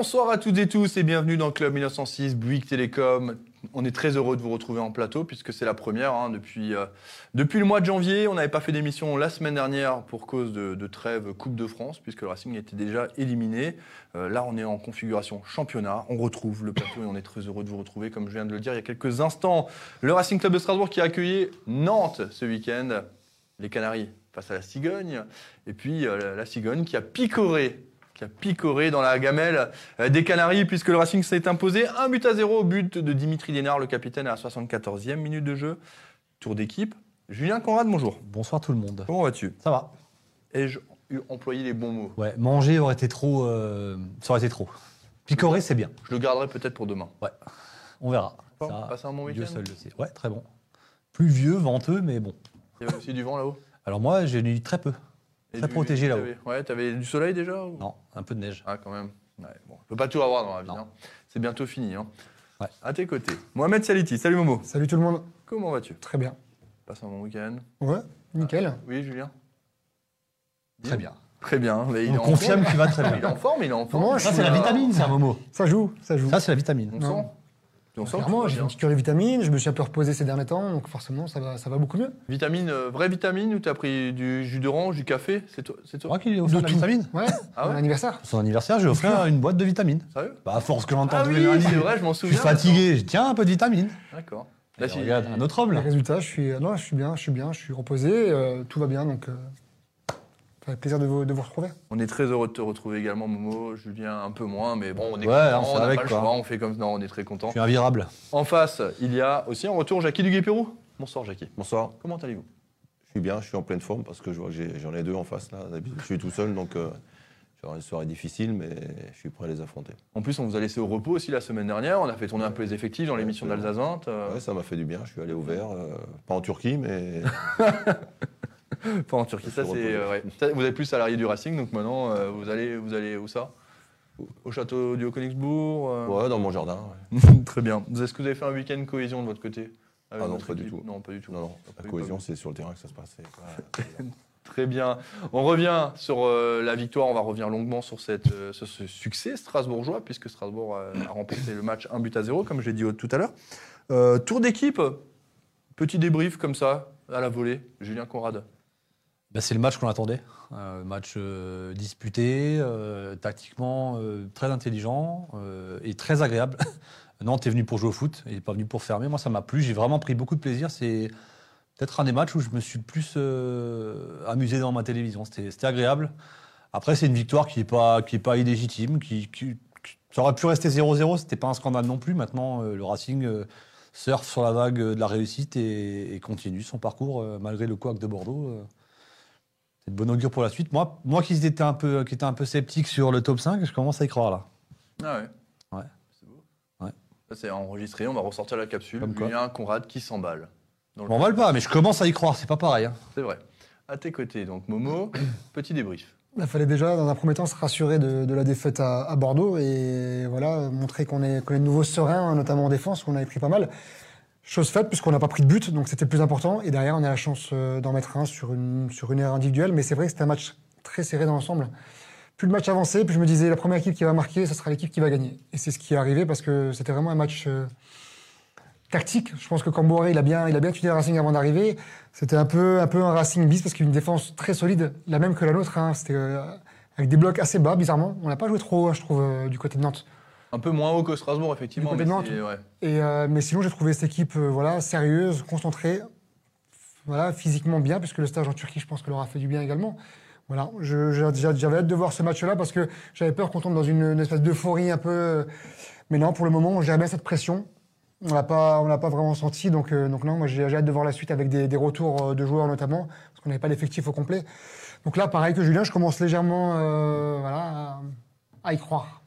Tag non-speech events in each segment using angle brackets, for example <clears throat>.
Bonsoir à toutes et tous et bienvenue dans Club 1906, Bouygues Télécom. On est très heureux de vous retrouver en plateau puisque c'est la première hein, depuis, euh, depuis le mois de janvier. On n'avait pas fait d'émission la semaine dernière pour cause de, trêve Coupe de France puisque le Racing était déjà éliminé. Euh, là, on est en configuration championnat. On retrouve le plateau et on est très heureux de vous retrouver. Comme je viens de le dire il y a quelques instants, le Racing Club de Strasbourg qui a accueilli Nantes ce week-end. Les Canaries face à la Cigogne. Et puis euh, la Cigogne qui a picoré qui a picoré dans la gamelle euh, des Canaries puisque le Racing s'est imposé un but à zéro au but de Dimitri Lénard, le capitaine à la 74e minute de jeu. Tour d'équipe. Julien Conrad, bonjour. Bonsoir tout le monde. Comment vas-tu? Ça va Ai-je employé les bons mots? Ouais, manger aurait été trop. euh, ça aurait été trop. Picorer, c'est bien. Je le garderai peut-être pour demain. Ouais. On verra. Bon, Ça, passez un bon Dieu week-end. seul le sait. Ouais, très bon. Pluvieux, venteux, mais bon. Il y avait aussi du vent là-haut? Alors moi, j'ai eu très peu. Très du- protégé là-haut. Ouais, t'avais du soleil déjà ou- Non, un peu de neige. Ah, quand même. Ouais, bon, on peut pas tout avoir dans la vie. Non. hein. C'est bientôt fini. Hein. Ouais. À tes côtés, Mohamed Saliti. Salut Momo. Salut tout le monde. Comment vas-tu? Très bien. Passe un bon week-end. Ouais, nickel. Oui, Julien Très bien. Très bien. Mais il On est confirme qu'il va très Il est bien. en forme, il est en forme. Ça, c'est la vitamine, ça, Momo. Ça joue, ça joue. Ça, c'est la vitamine. On Non. sent. Clairement, j'ai une petite cure de vitamines, je me suis un peu reposé ces derniers temps, donc forcément, ça va, ça va beaucoup mieux. Vitamine, euh, vraie vitamine ou t'as pris du jus d'orange, du café C'est toi, c'est toi moi qui lui ai offert De la tout. vitamine. Ouais, Ah ouais mon anniversaire. Son anniversaire, j'ai offert une boîte de vitamines. Sérieux Bah, à force que j'entends Ah tous oui, lundis, c'est vrai, je m'en Je suis souviens. fatigué. Je Tiens, un peu de vitamine. D'accord. Là, Là, si- regarde, un autre homme, Les là. résultats, je suis, non, je suis bien, je suis bien, je suis reposé, euh, tout va bien, donc euh, ça fait plaisir de vous, de vous retrouver. On est très heureux de te retrouver également, Momo. Julien, un peu moins, mais bon, on est Ouais, content, on on n'a avec, pas le quoi. choix, on fait comme ça, on est très content. Je suis invirable. En face, il y a aussi en retour Jackie Duguay-Pérou. Bonsoir, Jackie. Bonsoir, Comment allez-vous? Je suis bien, je suis en pleine forme parce que je vois que j'ai- j'en ai deux en face là. D'habitude, Je suis tout seul donc euh, j'aurai une soirée difficile mais je suis prêt à les affronter. En plus, on vous a laissé au repos aussi la semaine dernière. On a fait tourner un peu les effectifs dans l'émission d'Alsace 20. euh, Ouais, ça m'a fait du bien, je suis allé au vert, euh, pas en Turquie mais <laughs> <laughs> Pas en Turquie, ça c'est. euh, ouais. Vous êtes plus salarié du Racing, donc maintenant euh, vous allez, vous allez où ça? Au château du Haut-Königsbourg euh, ouais, dans mon jardin. ouais. <laughs> Très bien. Est-ce que vous avez fait un week-end cohésion de votre côté Ah non, pas du tout. Non, pas du tout. Non, non, la cohésion c'est sur le terrain que ça se passe. <laughs> Très bien. On revient sur euh, la victoire. On va revenir longuement sur, cette, euh, ce succès strasbourgeois, puisque Strasbourg a remporté le match 1 but à 0, comme je l'ai dit tout à l'heure. Euh, tour d'équipe, petit débrief comme ça, à la volée. Julien Conrad. Bah, c'est le match qu'on attendait. Un match euh, disputé, euh, tactiquement euh, très intelligent euh, et très agréable. <laughs> Nantes est venu pour jouer au foot, il n'est pas venu pour fermer. Moi, ça m'a plu. J'ai vraiment pris beaucoup de plaisir. C'est peut-être un des matchs où je me suis plus euh, amusé dans ma télévision. C'était agréable. Après, c'est une victoire qui n'est pas, pas illégitime. Qui, ça aurait pu rester 0-0, c'était pas un scandale non plus. Maintenant, euh, le Racing euh, surfe sur la vague de la réussite et, et continue son parcours euh, malgré le couac de Bordeaux. C'est de bon augure pour la suite. Moi, moi qui étais un peu, qui était un peu sceptique sur le top 5, je commence à y croire là. Ah ouais. Ouais. C'est beau. Ouais. Ça, c'est enregistré. On va ressortir la capsule. Comme quoi. Julien Conrad qui s'emballe. Je le- m'emballe pas, mais je commence à y croire. C'est pas pareil. hein. C'est vrai. À tes côtés, donc Momo, <coughs> petit débrief. Il fallait déjà, dans un premier temps, se rassurer de, de la défaite à, à Bordeaux et voilà, montrer qu'on est, qu'on est de nouveau serein, notamment en défense, où on avait pris pas mal. Chose faite, puisqu'on n'a pas pris de but, donc c'était plus important. Et derrière, on a la chance euh, d'en mettre un sur une, sur une erreur individuelle. Mais c'est vrai que c'était un match très serré dans l'ensemble. Plus le match avançait, plus je me disais, la première équipe qui va marquer, ce sera l'équipe qui va gagner. Et c'est ce qui est arrivé parce que c'était vraiment un match euh, tactique. Je pense que Cambouré, il a bien, il a bien étudié le Racing avant d'arriver. C'était un peu, un peu un Racing bis parce qu'il a une défense très solide, la même que la nôtre. hein. C'était euh, avec des blocs assez bas, bizarrement. On n'a pas joué trop, hein, je trouve, du côté de Nantes. Un peu moins haut que Strasbourg, effectivement. Mais ouais. Et, euh, mais sinon, j'ai trouvé cette équipe euh, voilà, sérieuse, concentrée, voilà, physiquement bien, puisque le stage en Turquie, je pense que leur a fait du bien également. Voilà, j'avais hâte de voir ce match-là parce que j'avais peur qu'on tombe dans une, une espèce d'euphorie un peu. euh, Mais non, pour le moment, bien cette pression. On l'a pas, on l'a pas vraiment senti, donc, euh, donc non, moi j'ai hâte de voir la suite avec des, des retours de joueurs notamment, parce qu'on n'avait pas l'effectif au complet. Donc là, pareil que Julien, je commence légèrement euh, voilà, à y croire.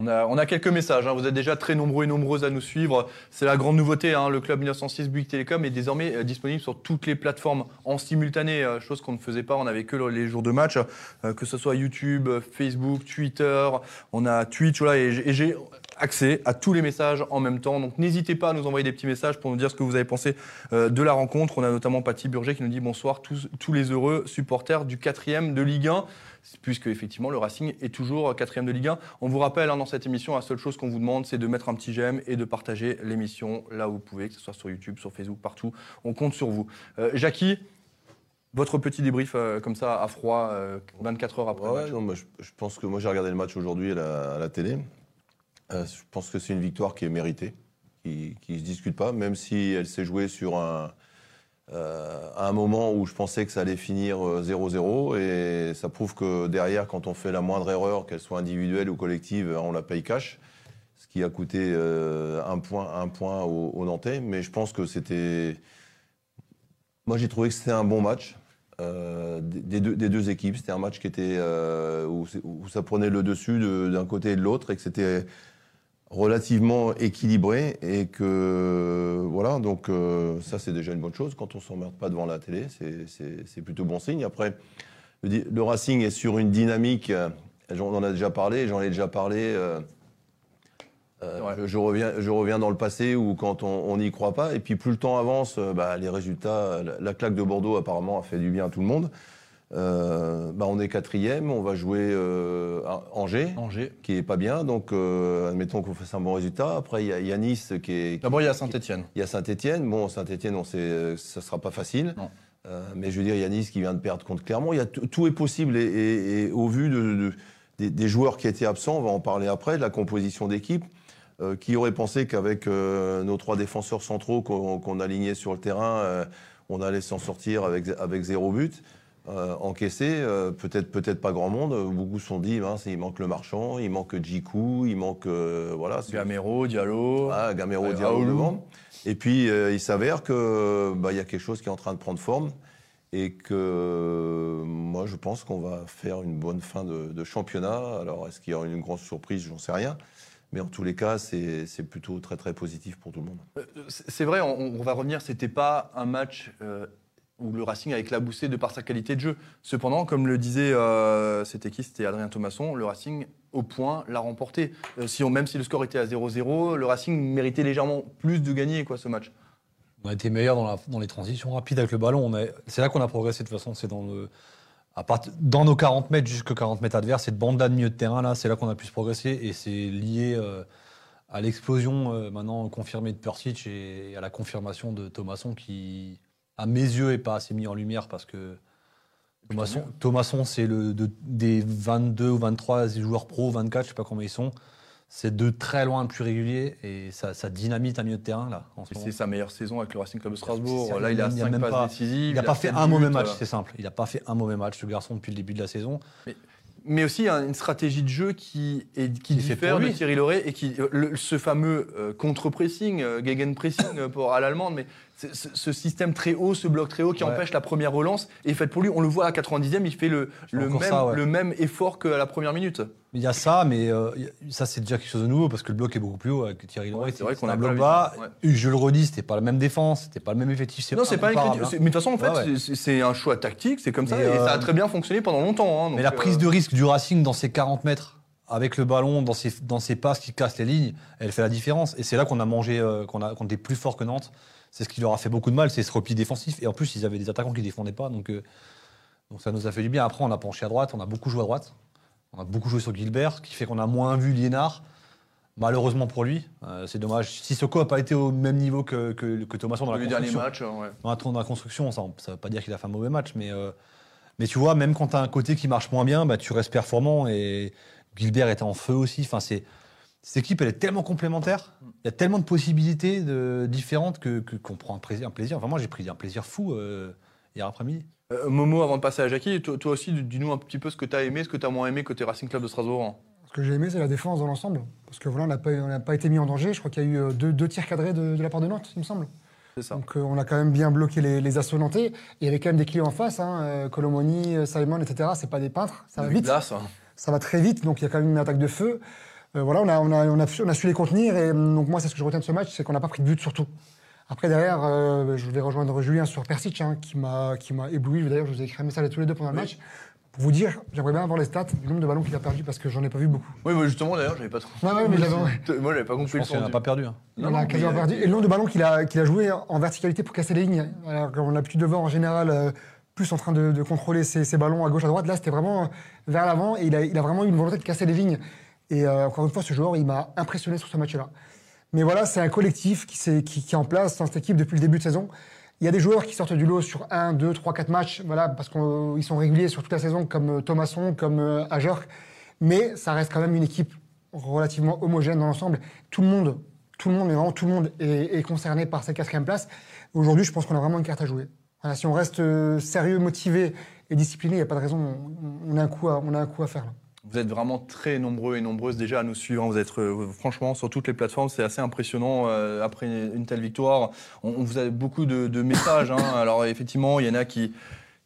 On a, on a quelques messages. hein. Vous êtes déjà très nombreux et nombreuses à nous suivre. C'est la grande nouveauté. hein. Le club 1906 Bouygues Télécom est désormais euh, disponible sur toutes les plateformes en simultané, euh, chose qu'on ne faisait pas. On n'avait que le- les jours de match, euh, que ce soit YouTube, Facebook, Twitter. On a Twitch. Voilà, et j'ai- accès à tous les messages en même temps. Donc n'hésitez pas à nous envoyer des petits messages pour nous dire ce que vous avez pensé euh, de la rencontre. On a notamment Paty Burger qui nous dit bonsoir tous, tous les heureux supporters du quatrième de Ligue 1 puisque effectivement le Racing est toujours quatrième de Ligue 1. On vous rappelle hein, dans cette émission, la seule chose qu'on vous demande, c'est de mettre un petit j'aime et de partager l'émission là où vous pouvez, que ce soit sur YouTube, sur Facebook, partout. On compte sur vous. Euh, Jackie, votre petit débrief euh, comme ça à froid, euh, 24 heures après. le Ouais, match. non, moi, je, je pense que moi j'ai regardé le match aujourd'hui à la, à la télé. Euh, je pense que c'est une victoire qui est méritée, qui ne se discute pas, même si elle s'est jouée sur un, euh, à un moment où je pensais que ça allait finir euh, 0-0. Et ça prouve que derrière, quand on fait la moindre erreur, qu'elle soit individuelle ou collective, on la paye cash. Ce qui a coûté euh, un point, un point aux Nantais. Mais je pense que c'était. Moi, j'ai trouvé que c'était un bon match. euh, des, deux, équipes. C'était un match qui était euh, où, ça prenait le dessus de- d'un côté et de l'autre et que c'était relativement équilibré et que voilà donc euh, ça c'est déjà une bonne chose. Quand on s'emmerde pas devant la télé c'est- plutôt bon signe. Après le, Racing est sur une dynamique euh, on en a déjà parlé j'en ai déjà parlé euh, euh, je, je reviens, je reviens dans le passé où quand on n'y croit pas, et puis plus le temps avance, euh, bah, les résultats, la, la claque de Bordeaux apparemment a fait du bien à tout le monde. Euh, bah, on est quatrième, on va jouer euh, à Angers, Angers. qui est pas bien, donc euh, admettons qu'on fasse un bon résultat. Après, il y, a- il y a Nice qui est, D'abord, il y a Saint-Etienne. il y a Saint-Etienne. Bon, Saint-Etienne, on sait, ça sera pas facile. Non. Mais je veux dire, il y a Nice qui vient de perdre contre Clermont. Il y a tout est possible. Et, et- et au vu de, de- des, des joueurs qui étaient absents, on va en parler après, de la composition d'équipe. qui aurait pensé qu'avec nos trois défenseurs centraux qu'on alignait sur le terrain, on allait s'en sortir avec, avec zéro but euh, encaissé euh, Peut-être peut-être pas grand monde. Beaucoup se sont dit, il manque le marchand, il manque Djikou, il manque... euh, voilà, Gamero, Diallo. ah, Gamero Diallo devant. Et puis, il s'avère que bah, il y a quelque chose qui est en train de prendre forme et que moi, je pense qu'on va faire une bonne fin de, de championnat. Alors, est-ce qu'il y aura une grosse surprise? J'en sais rien. Mais en tous les cas, c'est plutôt très, très positif pour tout le monde. C'est vrai, on, on va revenir, c'était pas un match où le Racing a éclaboussé de par sa qualité de jeu. Cependant, comme le disait, euh, c'était qui C'était Adrien Thomasson, le Racing, au point, l'a remporté. Euh, si même si le score était à 0-0, le Racing méritait légèrement plus de gagner quoi, ce match. On a été meilleur dans, les transitions rapides avec le ballon. C'est là qu'on a progressé de toute façon. C'est dans, nos 40 mètres jusqu'aux 40 mètres adverses, cette bande-là de milieu de terrain, là, c'est là qu'on a pu se progresser. Et c'est lié euh, à l'explosion euh, maintenant confirmée de Persic et à la confirmation de Thomasson qui, à mes yeux, n'est pas assez mis en lumière parce que Thomasson, Thomasson, c'est le de- des 22 ou 23 joueurs pro, 24, je sais pas combien ils sont. C'est de très loin le plus régulier et ça, ça dynamite un milieu de terrain là. C'est sa meilleure saison avec le Racing Club de Strasbourg. Là, il a il y a 5 même passes pas- décisives. Il n'a pas fait un mauvais match, c'est simple. Il n'a pas fait un mauvais match, ce garçon, depuis le début de la saison. Mais aussi hein, une stratégie de jeu qui, est, qui diffère de. Thierry Loret et qui, euh, le- ce fameux euh, contre-pressing, euh, Gegenpressing euh, pour, à l'allemande, mais ce, ce système très haut, ce bloc très haut qui Ouais. empêche la première relance est fait pour lui. On le voit à 90e, il fait le, même, ça, ouais. le même effort qu'à la première minute. Il y a ça, mais euh, ça, c'est déjà quelque chose de nouveau parce que le bloc est beaucoup plus haut avec Thierry Loret. Ouais, c'est vrai qu'on un a bloc pas bas. Je le redis, c'était pas la même défense, c'était pas le même effectif. Non, c'est pas hein. C'est- Mais de toute façon, en fait, c'est- un choix tactique, c'est comme ça, et ça a euh, très bien fonctionné pendant longtemps. hein, Mais la prise euh, de risque du Racing dans ses 40 mètres, avec le ballon, dans ses, dans ses passes qui cassent les lignes, elle fait la différence. Et c'est là qu'on a mangé, euh, qu'on qu'on était plus fort que Nantes. C'est ce qui leur a fait beaucoup de mal, c'est ce repli défensif. Et en plus, ils avaient des attaquants qui ne défendaient pas. Donc, euh, donc ça nous a fait du bien. Après, on a penché à droite, on a beaucoup joué à droite. On a beaucoup joué sur Gilbert, ce qui fait qu'on a moins vu Liénard. Malheureusement pour lui, Euh, c'est dommage. Sissoko n'a pas été au même niveau que, que, que Thomasson dans la le dernier construction match, euh, ouais. dans la, dans la construction, ça ne veut pas dire qu'il a fait un mauvais match, mais, euh, mais tu vois, même quand tu as un côté qui marche moins bien, bah, tu restes performant et Gilbert était en feu aussi. Enfin, c'est, cette équipe, elle est tellement complémentaire, il y a tellement de possibilités de, différentes que, que- qu'on prend un plaisir, un plaisir. Enfin, moi, j'ai pris un plaisir fou euh, hier après-midi. Euh, Momo, avant de passer à Jackie, toi, toi aussi, dis-nous un petit peu ce que tu as aimé, ce que tu as moins aimé côté Racing Club de Strasbourg. hein. Ce que j'ai aimé, c'est la défense dans l'ensemble. Parce que voilà, on n'a pas, été mis en danger. Je crois qu'il y a eu euh, deux, deux tirs cadrés de, de la part de Nantes, il me semble. C'est ça. Donc euh, on a quand même bien bloqué les, les assauts nantais. Il y avait quand même des clients en face, hein, Colomoni, Simon, etc. C'est pas des peintres, ça va vite. glace, hein. Ça va très vite, donc il y a quand même une attaque de feu. Euh, voilà, on a, on, a, on, a, su- on a su les contenir. Et hum, donc moi, c'est ce que je retiens de ce match, c'est qu'on n'a pas pris de but surtout. Après, derrière, euh, je vais rejoindre Julien sur Persic, hein, qui m'a ébloui. D'ailleurs, je vous ai écrit un message à tous les deux pendant le Oui. match Pour vous dire, j'aimerais bien avoir les stats du nombre de ballons qu'il a perdu parce que j'en ai pas vu beaucoup. Oui, moi, justement, d'ailleurs, j'avais pas trop. Ouais, ouais, mais <laughs> Moi, j'avais pas Je compris le pense qu'il n'a pas perdu. hein. Il Non, en a non, perdu. Et le nombre de ballons qu'il a, qu'il a joué en verticalité pour casser les lignes. Alors qu'on a l'habitude de voir en général euh, plus en train de, de contrôler ses, ses ballons à gauche, à droite. Là, c'était vraiment vers l'avant et il a, il a vraiment eu une volonté de casser les lignes. Et euh, encore une fois, ce joueur, il m'a impressionné sur ce match-là. Mais voilà, c'est un collectif qui, est en place dans cette équipe depuis le début de saison. Il y a des joueurs qui sortent du lot sur 1, 2, 3, 4 matchs, voilà, parce qu'ils sont réguliers sur toute la saison, comme euh, Thomasson, comme euh. Mais ça reste quand même une équipe relativement homogène dans l'ensemble. Tout le monde, tout le monde, mais vraiment tout le monde est, concerné par cette quatrième place. Aujourd'hui, je pense qu'on a vraiment une carte à jouer. Si on reste euh, sérieux, motivé et discipliné, il n'y a pas de raison. On, a un coup à, faire. Vous êtes vraiment très nombreux et nombreuses déjà à nous suivre. Vous êtes euh, franchement sur toutes les plateformes, c'est assez impressionnant. euh, après une, telle victoire, on, on vous a beaucoup de, de messages. hein. <coughs> Alors effectivement, il y en a qui.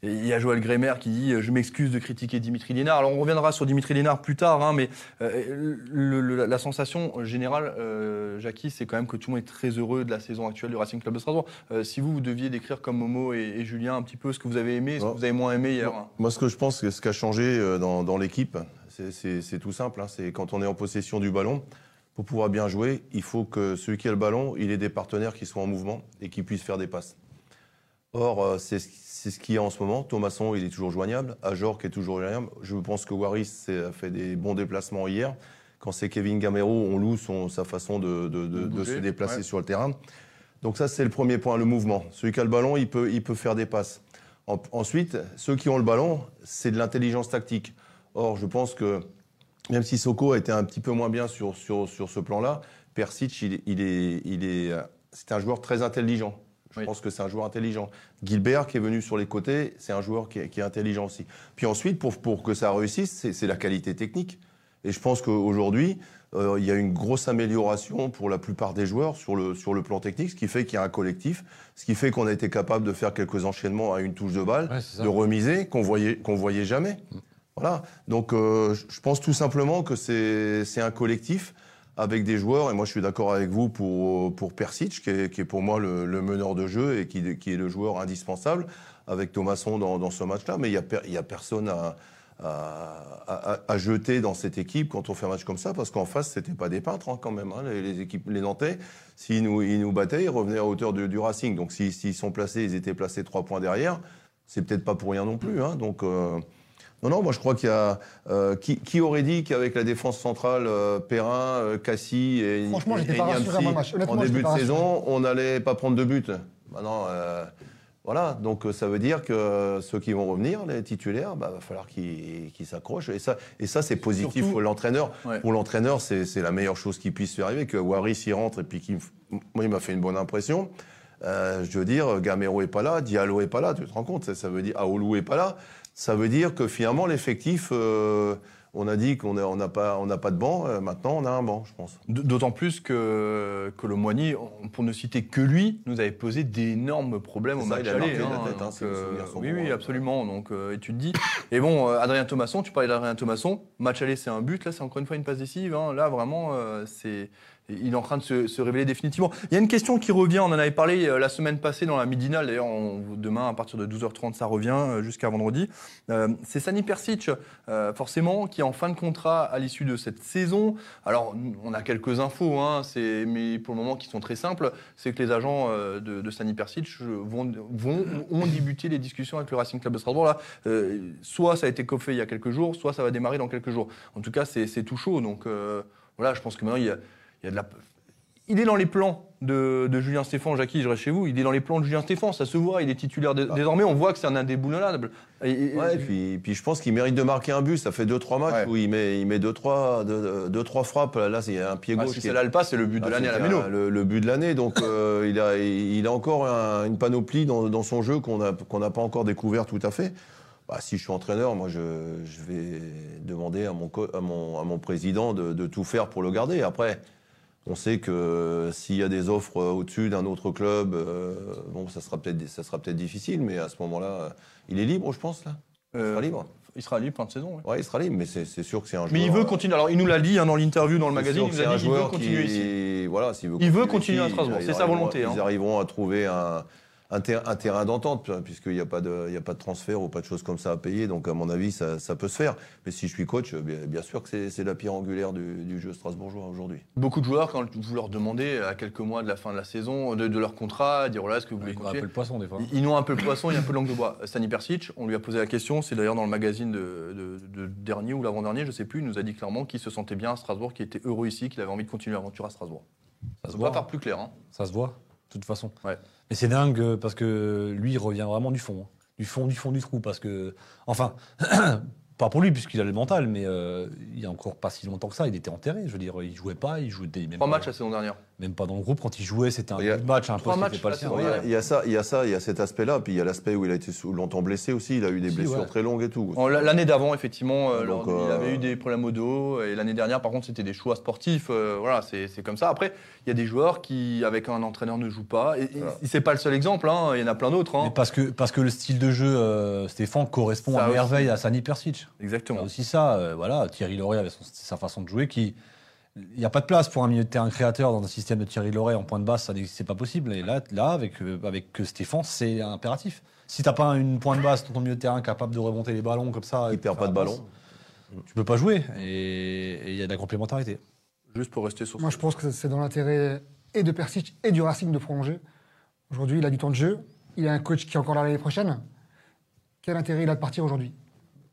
Il y a Joël Grémer qui dit Je m'excuse de critiquer Dimitri Lénard. Alors on reviendra sur Dimitri Lénard plus tard, hein, mais euh, le- le- la sensation générale, euh, Jackie, c'est quand même que tout le monde est très heureux de la saison actuelle du Racing Club de Strasbourg. Euh, si vous, vous deviez décrire comme Momo et, et Julien un petit peu ce que vous avez aimé, ce que vous avez moins aimé hier. Moi, ce que je pense, que ce qui a changé dans, dans l'équipe, c'est- tout simple. hein. C'est quand on est en possession du ballon, pour pouvoir bien jouer, il faut que celui qui a le ballon, il ait des partenaires qui soient en mouvement et qui puissent faire des passes. Or, euh, c'est ce qu'il y a en ce moment. Thomasson, il est toujours joignable. Ajor, qui est toujours joignable. Je pense que Waris a fait des bons déplacements hier. Quand c'est Kevin Gamero, on loue son, sa façon de, de- de- De de bouger, se déplacer ouais. sur le terrain. Donc ça, c'est le premier point, le mouvement. Celui qui a le ballon, il peut, il peut faire des passes. En- ensuite, ceux qui ont le ballon, c'est de l'intelligence tactique. Or, je pense que même si Soko a été un petit peu moins bien sur, sur, sur ce plan-là, Persic, il, est- il est, il est, euh, c'est un joueur très intelligent. Je Oui. pense que c'est un joueur intelligent. Gilbert, qui est venu sur les côtés, c'est un joueur qui est, qui est intelligent aussi. Puis ensuite, pour, pour que ça réussisse, c'est la qualité technique. Et je pense qu'aujourd'hui, euh, il y a une grosse amélioration pour la plupart des joueurs sur le, sur le plan technique, ce qui fait qu'il y a un collectif, ce qui fait qu'on a été capable de faire quelques enchaînements à une touche de balle, Ouais, de remiser qu'on voyait, qu'on voyait jamais. Voilà. Donc, euh, je pense tout simplement que c'est un collectif avec des joueurs, et moi je suis d'accord avec vous pour, pour Persic, qui est, pour moi le, meneur de jeu et qui, est le joueur indispensable, avec Thomasson dans, ce match-là, mais il n'y a, personne à, jeter dans cette équipe quand on fait un match comme ça, parce qu'en face, c'était pas des peintres hein, quand même. hein. les, équipes, les Nantais, s'ils nous, battaient, ils revenaient à hauteur du, Racing. Donc s'ils sont placés, ils étaient placés trois points derrière, c'est peut-être pas pour rien non plus. hein. Donc euh, non, non, moi je crois qu'il y a. euh, qui, qui aurait dit qu'avec la défense centrale, euh, Perrin, euh, Cassie et, Franchement, j'étais pas rassuré Niamsi, avant le match. En début de saison, on n'allait pas prendre de but. Maintenant, euh, voilà, donc ça veut dire que ceux qui vont revenir, les titulaires, bah, va falloir qu'ils s'accrochent. Et ça, et ça c'est positif Surtout- pour l'entraîneur. Ouais. Pour l'entraîneur, c'est la meilleure chose qui puisse lui arriver, que Waris y rentre et puis qu'il... Moi, il m'a fait une bonne impression. Euh, je veux dire, Gamero est pas là, Diallo est pas là, tu te rends compte ça, ça veut dire Aoulou est pas là. Ça veut dire que finalement, l'effectif, euh, on a dit qu'on n'a on pas, on pas de banc, euh, maintenant on a un banc, je pense. D'autant plus que, que le Moigny, pour ne citer que lui, nous avait posé d'énormes problèmes au ça, match il a aller. marqué la tête, hein, mes euh, oui, oui, hein. absolument. Donc, euh, et tu te dis. Et bon, euh, Adrien Thomasson, tu parlais d'Adrien Thomasson. Match aller, c'est un but. Là, c'est encore une fois une passe décisive. hein. Là, vraiment, euh, c'est. Il est en train de se, révéler définitivement. Il y a une question qui revient, on en avait parlé euh, la semaine passée dans la midinale, d'ailleurs demain à partir de 12h30 ça revient euh, jusqu'à vendredi. Euh, c'est Sani Persic, forcément, qui est en fin de contrat à l'issue de cette saison. Alors on a quelques infos, hein, mais pour le moment qui sont très simples, c'est que les agents de, de Sani Persic vont, ont débuté les discussions avec le Racing Club de Strasbourg. Là, soit ça a été coffé il y a quelques jours, soit ça va démarrer dans quelques jours. En tout cas, c'est tout chaud, donc voilà, je pense que maintenant il y a, il y a de la... Il est dans les plans de, de Julien Stéphane, Jackie, je reste chez vous, il est dans les plans de Julien Stéphane, ça se voit, il est titulaire dé- désormais, on voit que c'est un indéboulonnable. Et- et- Ouais, et puis, puis je pense qu'il mérite de marquer un but. Ça fait 2-3 matchs Ouais. où il met 2-3 il met deux, trois, deux, deux, trois frappes. Là, il y a un pied Ah, gauche. si qui est- celle-là le passe, c'est le but de Ah, l'année à la Méno. Le, le but de l'année. Donc, euh, <laughs> il, a, il a encore un- une panoplie dans, dans son jeu qu'on n'a pas encore découvert tout à fait. Bah, si je suis entraîneur, moi, je, je vais demander à mon, co- à mon, à mon président de, de tout faire pour le garder. Après, on sait que s'il y a des offres au-dessus d'un autre club, euh, bon, ça sera peut-être ça sera peut-être difficile, mais à ce moment-là, il est libre, je pense, là. Il Euh, sera libre. Il sera libre fin de saison. ouais. Ouais, il sera libre, mais c'est sûr que c'est un joueur. Mais il veut continuer. Alors, il nous l'a dit hein, dans l'interview, dans le magazine, il nous a dit qu'il veut joueur continuer qui- ici. Voilà, s'il veut Il veut continuer continuer à ici, Strasbourg, c'est sa volonté, hein. Ils arriveront à trouver un, un, ter- un terrain d'entente, puisqu'il n'y a, pas de- il y a pas de transfert ou pas de choses comme ça à payer. Donc, à mon avis, ça, ça peut se faire. Mais si je suis coach, bien, bien sûr que c'est- la pierre angulaire du, du jeu strasbourgeois aujourd'hui. Beaucoup de joueurs, quand vous leur demandez à quelques mois de la fin de la saison, de, de leur contrat, dire voilà, est-ce que vous voulez Il un continuer peu le poisson des fois. Ils- Ils ont un peu le poisson, il y a un peu de langue de bois. Stani Persic, on lui a posé la question, c'est d'ailleurs dans le magazine de, de- de dernier ou l'avant-dernier, je sais plus, il nous a dit clairement qu'il se sentait bien à Strasbourg, qu'il était heureux ici, qu'il avait envie de continuer l'aventure à Strasbourg. Ça se On va voit. faire plus clair. hein. Ça se voit, de toute façon. Ouais. Mais c'est dingue euh, parce que lui, il revient vraiment du fond. hein. Du fond, du fond du trou. Parce que. Enfin, <clears throat> pas pour lui, puisqu'il a le mental, mais euh, il y a encore pas si longtemps que ça, il était enterré. Je veux dire, il jouait pas, il jouait des- Trois matchs la saison dernière. Même pas dans le groupe. Quand il jouait, c'était un a- match, un Trois poste matchs pas le sien. Il y, a, ça, il y a ça, il y a cet aspect-là, puis il y a l'aspect où il a été longtemps blessé aussi. Il a eu des Si, blessures ouais. très longues et tout. En- L'année d'avant, effectivement, euh, Donc, lors- il euh, avait eu des problèmes au dos. Et l'année dernière, par contre, c'était des choix sportifs. euh, voilà, c'est c'est comme ça. Après, il y a des joueurs qui, avec un entraîneur, ne jouent pas. Et, Voilà. c'est pas le seul exemple. hein, Il y en a plein d'autres. hein. Parce que, parce que le style de jeu, euh, Stéphane, correspond Ça à aussi. merveille à Sani Persic. Il y a Exactement. aussi ça. euh, voilà, Thierry Loret avait son- sa façon de jouer qui. Il n'y a pas de place pour un milieu de terrain créateur dans un système de Thierry Loret en point de basse, ça n'existe- c'est pas possible. Et là, là avec, euh, avec que Stéphane, c'est impératif. Si t'as pas une point de basse dans ton milieu de terrain capable de remonter les ballons comme ça, Il perd pas de ballon. tu peux pas jouer. Et il y a de la complémentarité. Juste pour rester sur Moi, ce- je pense que c'est dans l'intérêt et de Persic et du Racing de prolonger. Aujourd'hui, il a du temps de jeu. Il a un coach qui est encore là l'année prochaine. Quel intérêt il a de partir aujourd'hui?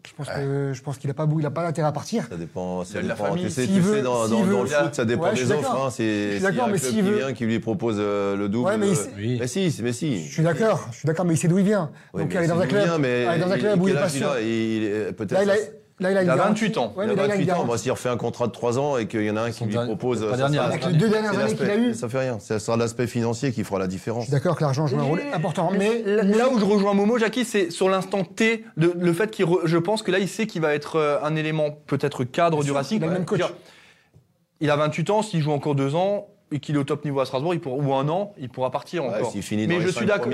Je pense que je pense qu'il n'a pas, il a pas d'intérêt à partir. Ça dépend. Ça la dépend. famille. Tu sais, S'il tu veut- sais, dans, dans- veut- dans le foot, ça dépend Ouais, des offres. hein. C'est d'accord, mais s'il qui veut- vient, qui lui propose euh, le double. Ouais, mais il euh, sait- Oui. mais si, mais si. Je suis d'accord, je suis d'accord, mais il sait d'où il vient. Donc aller dans un club, aller dans un club où il est pas sûr. est- peut-être. Là, il a, ça- là, il a, Il une a garantie. 28 ans. Ouais, il a là, il a une 28 ans. s'il refait un contrat de 3 ans et qu'il y en a un qui lui dernier- propose. pas ça dernière, avec les deux dernières années qu'il a eues. Ça fait rien. Ça sera l'aspect financier qui fera la Je différence. suis d'accord que l'argent joue un rôle important, mais là, là où je rejoins Momo, Jackie, c'est sur l'instant T, de- le fait qu'il, je pense que là, il sait qu'il va être euh, un élément peut-être cadre du Racing. il a le même coach. Il a 28 ans, s'il joue encore deux ans et qu'il est au top niveau à Strasbourg, il pourra, ou un an, il pourra partir Ouais, encore. S'il finit Mais dans je suis cinq d'accord.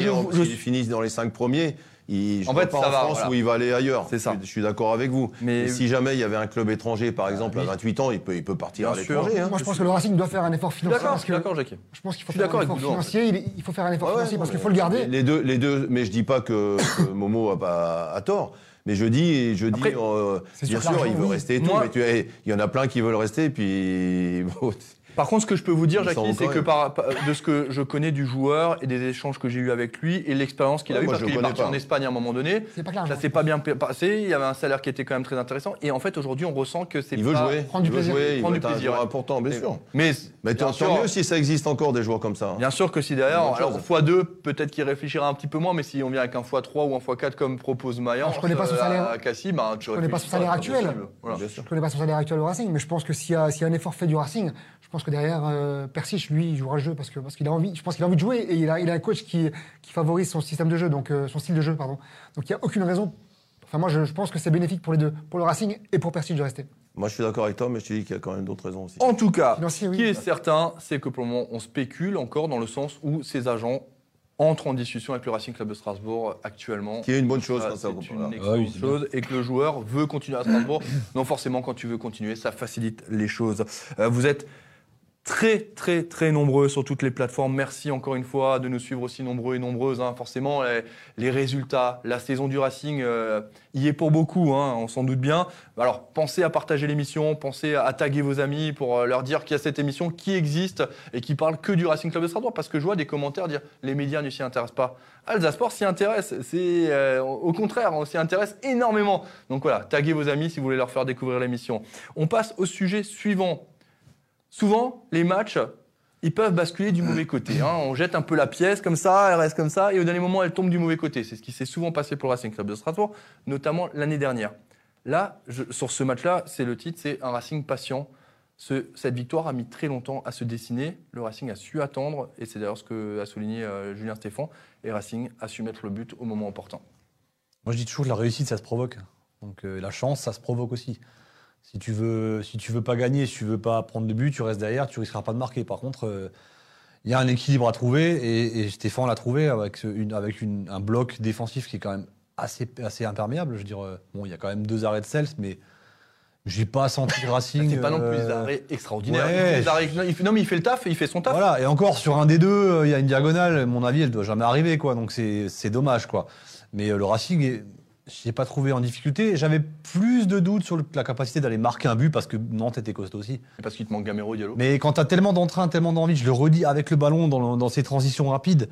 finit dans les 5 premiers, il, je En fait, pas ça en va, France voilà. où il va aller ailleurs. C'est ça. Je, je suis d'accord avec vous. Mais- si jamais il y avait un club étranger, par exemple, oui. à 28 ans, il peut, il peut partir Bien à l'étranger. hein. moi je pense que le Racing doit faire un effort financier. d'accord, d'accord, Jackie. je pense qu'il faut faire un d'accord effort financier. Il, il faut faire un effort Ouais, ouais, financier parce qu'il faut le garder. Les deux, les deux, mais je dis pas que, que <coughs> Momo a pas à tort. Mais je dis, je dis, Après, euh, bien sûr il veut oui. rester et tout. Moi- mais tu- eh, il y en a plein qui veulent rester, puis <laughs> bon, Par contre, ce que je peux vous dire, Jackie, c'est que par, de ce que je connais du joueur et des échanges que j'ai eus avec lui et l'expérience qu'il a Ouais, eue, parce je qu'il est parti pas. en Espagne à un moment donné, pas ça s'est pas bien passé. Il y avait un salaire qui était quand même très intéressant. Et en fait, aujourd'hui, on ressent que c'est il veut pas- jouer. prendre du il veut plaisir. jouer, il Prendre veut du plaisir, ouais. important, bien sûr. Mais, Mais tant mieux si ça existe encore des joueurs comme ça. hein. Bien sûr que si derrière, alors bonne chose. x2, peut-être qu'il réfléchira un petit peu moins, mais si on vient avec un x3 ou un x4 comme propose Mayan, je connais pas son salaire. à Cassis, bah, Je connais pas son salaire actuel. Je ne connais pas son salaire actuel au Racing, mais je pense que s'il y a un effort fait du Racing, je pense que derrière, euh, Persich, lui, il jouera le jeu parce que parce qu'il a envie. Je pense qu'il a envie de jouer et il a, il a un coach qui, qui favorise son système de jeu, donc euh, son style de jeu, pardon. Donc il n'y a aucune raison. Enfin, moi, je, je pense que c'est bénéfique pour les deux, pour le Racing et pour Persich de rester. Moi, je suis d'accord avec toi, mais je te dis qu'il y a quand même d'autres raisons aussi. En tout cas, Financier, ce oui. qui est certain, c'est que pour le moment, on spécule encore dans le sens où ces agents entrent en discussion avec le Racing Club de Strasbourg actuellement. Qui est une bonne chose Ça, quand ça c'est une Ah oui, chose et que le joueur veut continuer à Strasbourg. non, forcément, quand tu veux continuer, ça facilite les choses. Euh, vous êtes très, très, très nombreux sur toutes les plateformes. Merci encore une fois de nous suivre aussi nombreux et nombreuses. hein. Forcément, les, résultats, la saison du Racing euh, y est pour beaucoup, hein, on s'en doute bien. Alors, pensez à partager l'émission, pensez à taguer vos amis pour euh, leur dire qu'il y a cette émission qui existe et qui parle que du Racing Club de Strasbourg. Parce que je vois des commentaires dire les médias ne s'y intéressent pas. Alsa Sport s'y intéresse. C'est euh, au contraire, on s'y intéresse énormément. Donc voilà, taguez vos amis si vous voulez leur faire découvrir l'émission. On passe au sujet suivant. Souvent, les matchs, ils peuvent basculer du mauvais côté. hein. On jette un peu la pièce comme ça, elle reste comme ça, et au dernier moment, elle tombe du mauvais côté. C'est ce qui s'est souvent passé pour le Racing Club de Strasbourg, notamment l'année dernière. Là, sur ce match-là, c'est le titre, c'est un Racing patient. Ce- cette victoire a mis très longtemps à se dessiner. Le Racing a su attendre, et c'est d'ailleurs ce que a souligné euh, Julien Stéphan. Et Racing a su mettre le but au moment opportun. Moi, je dis toujours que la réussite, ça se provoque. Donc euh, la chance, ça se provoque aussi. Si tu veux, si tu veux pas gagner, si tu veux pas prendre de but, tu restes derrière, tu risqueras pas de marquer. Par contre, euh, il y a un équilibre à trouver et, et Stéphane l'a trouvé avec, ce- une, avec une- un bloc défensif qui est quand même assez, assez imperméable. Je veux dire, euh, bon, il y a quand même deux arrêts de Cels, mais J'ai pas senti le Racing. C'est pas non plus des euh, arrêts extraordinaires. ouais, Il fait des arrêts- non, mais il fait le taf, il fait son taf. Voilà, et encore sur un des deux, euh, il y a une diagonale, à mon avis, elle doit jamais arriver, quoi. Donc c'est dommage, quoi. Mais euh, le Racing, est- je l'ai pas trouvé en difficulté. J'avais plus de doutes sur le- la capacité d'aller marquer un but parce que Nantes était costaud aussi. Parce qu'il te manque Gamero Diallo. Mais quand tu as tellement d'entrain, tellement d'envie, je le redis avec le ballon dans, le- dans ces transitions rapides,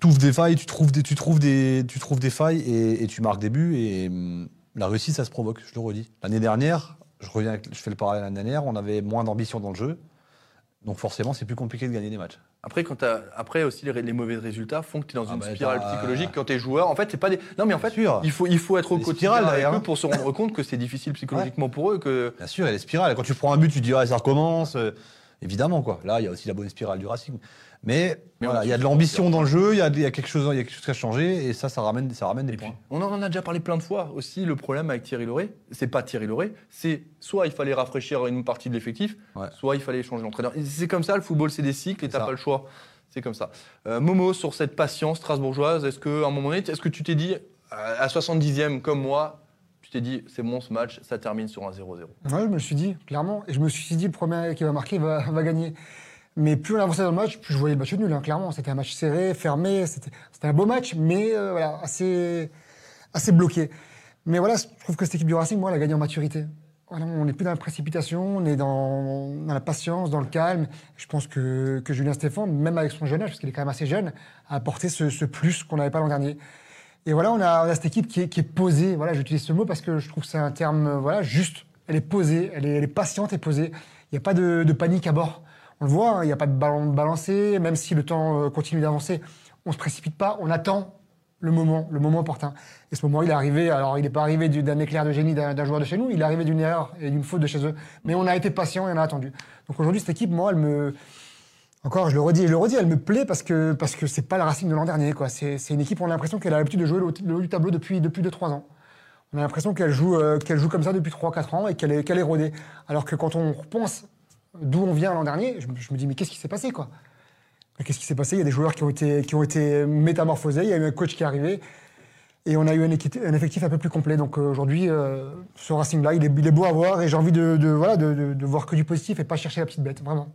tu ouvres des failles, tu trouves des, tu trouves des, tu trouves des failles et, et tu marques des buts. Et hum, la réussite, ça se provoque, je le redis. L'année dernière, je, reviens avec- je fais le parallèle l'année dernière, on avait moins d'ambition dans le jeu. Donc forcément, c'est plus compliqué de gagner des matchs. Après, quand après aussi, les, les mauvais résultats font que tu es dans Ah une bah, spirale psychologique quand tu es joueur. En fait, c'est pas des. Non, mais en fait, sûr. il faut, il faut être au quotidien avec eux pour se rendre compte que c'est difficile psychologiquement pour eux. Que... Bien sûr, il y a les spirales. Quand tu prends un but, tu te dis, ah, ça recommence. euh, évidemment, quoi. Là, il y a aussi la bonne spirale du Racing. Mais, Mais voilà, il y a de l'ambition dans le jeu, il y a, il y a quelque chose, il y a quelque chose qui a changé, et ça, ça ramène, ça ramène des Et puis, points. on en a déjà parlé plein de fois aussi. Le problème avec Thierry Lauré, c'est pas Thierry Lauré, c'est soit il fallait rafraîchir une partie de l'effectif, Ouais. soit il fallait changer l'entraîneur. C'est comme ça, le football, c'est des cycles et t'as pas le choix. C'est comme ça. Euh, Momo, sur cette patience strasbourgeoise, est-ce qu'à un moment donné, est-ce que tu t'es dit, à 70e comme moi, tu t'es dit, c'est bon ce match, ça termine sur un 0-0 Ouais, je me suis dit, clairement. Et je me suis dit, le premier qui va marquer va, va gagner. Mais plus on avançait dans le match, plus je voyais le match nul, hein, clairement. C'était un match serré, fermé. C'était un beau match, mais euh, voilà, assez, assez bloqué. Mais voilà, je trouve que cette équipe du Racing, moi, elle a gagné en maturité. On n'est plus dans la précipitation, on est dans, dans la patience, dans le calme. Je pense que, que Julien Stéphane, même avec son jeune âge, parce qu'il est quand même assez jeune, a apporté ce, plus qu'on n'avait pas l'an dernier. Et voilà, on a, cette équipe qui est, posée. Voilà, j'utilise ce mot parce que je trouve que c'est un terme euh, voilà, juste. Elle est posée, elle est, patiente et posée. Il n'y a pas de panique à bord. On le voit, il n'y a pas de ballon balancé, même si le temps euh, continue d'avancer. On ne se précipite pas, on attend le moment, le moment opportun. Et ce moment, il est arrivé, alors il n'est pas arrivé du- d'un éclair de génie d'un joueur de chez nous, il est arrivé d'une erreur et d'une faute de chez eux. Mais on a été patient et on a attendu. Donc aujourd'hui, cette équipe, moi, elle me, encore, je le redis, je le redis, elle me plaît parce que parce que c'est pas le Racing de l'an dernier. quoi. C'est une équipe, on a l'impression qu'elle a l'habitude de jouer le haut, du tableau depuis depuis 2-3 ans. On a l'impression qu'elle joue euh, qu'elle joue comme ça depuis 3-4 ans et qu'elle est qu'elle est rodée. Alors que quand on repense d'où on vient l'an dernier, je, me- dis mais qu'est-ce qui s'est passé quoi? Qu'est-ce qui s'est passé? Il y a des joueurs qui ont été qui ont été métamorphosés. Il y a eu un coach qui est arrivé. Et on a eu un, effectif un peu plus complet. Donc euh, aujourd'hui, euh, ce Racing-là, il est, il est beau à voir et j'ai envie de, voilà, de, de- voir que du positif et pas chercher la petite bête, vraiment.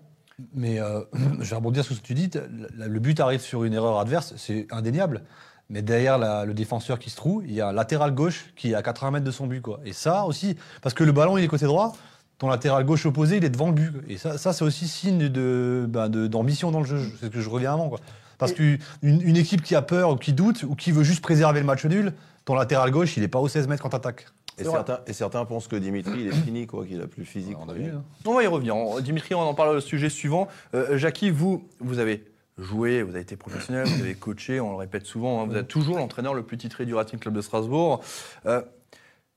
Mais euh, <clears throat> je vais rebondir sur ce que tu dis. Le but arrive sur une erreur adverse, c'est indéniable. Mais derrière le défenseur qui se trouve, il y a un latéral gauche qui est à 80 mètres de son but. Quoi. Et ça aussi, parce que le ballon il est côté droit, ton latéral gauche opposé il est devant le but. Et ça, ça c'est aussi signe de, ben, de- d'ambition dans le jeu. C'est ce que je reviens avant. Quoi. Parce qu'une une équipe qui a peur ou qui doute ou qui veut juste préserver le match nul, ton latéral gauche il est pas aux 16 mètres quand t'attaques. Et certains, et certains pensent que Dimitri, il est fini, quoi, qu'il a plus physique. On a vu. hein. On va y revenir. Dimitri, on en parle au sujet suivant. Euh, Jackie, vous, vous avez joué, vous avez été professionnel, vous avez coaché, on le répète souvent, hein, vous êtes toujours l'entraîneur le plus titré du Racing Club de Strasbourg. Euh,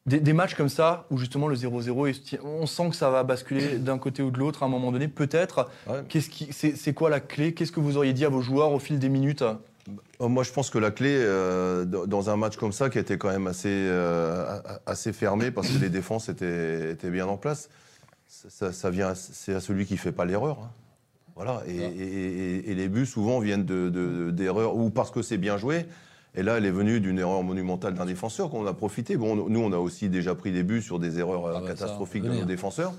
des, des matchs comme ça, où justement le 0-0, il se tient- on sent que ça va basculer d'un côté ou de l'autre à un moment donné, peut-être. Ouais. Qu'est-ce qui, c'est, c'est quoi la clé? Qu'est-ce que vous auriez dit à vos joueurs au fil des minutes? Euh, Moi, je pense que la clé, euh, dans un match comme ça, qui était quand même assez, euh, assez fermé, parce que les défenses étaient, étaient bien en place, ça, ça- ça vient, c'est à celui qui fait pas l'erreur. hein. Voilà. Et, et- et- et les buts, souvent, viennent de- de- d'erreurs, ou parce que c'est bien joué. Et là, elle est venue d'une erreur monumentale d'un défenseur qu'on a profité. Bon, nous, on a aussi déjà pris des buts sur des erreurs euh, Ah bah catastrophiques on de nos défenseurs.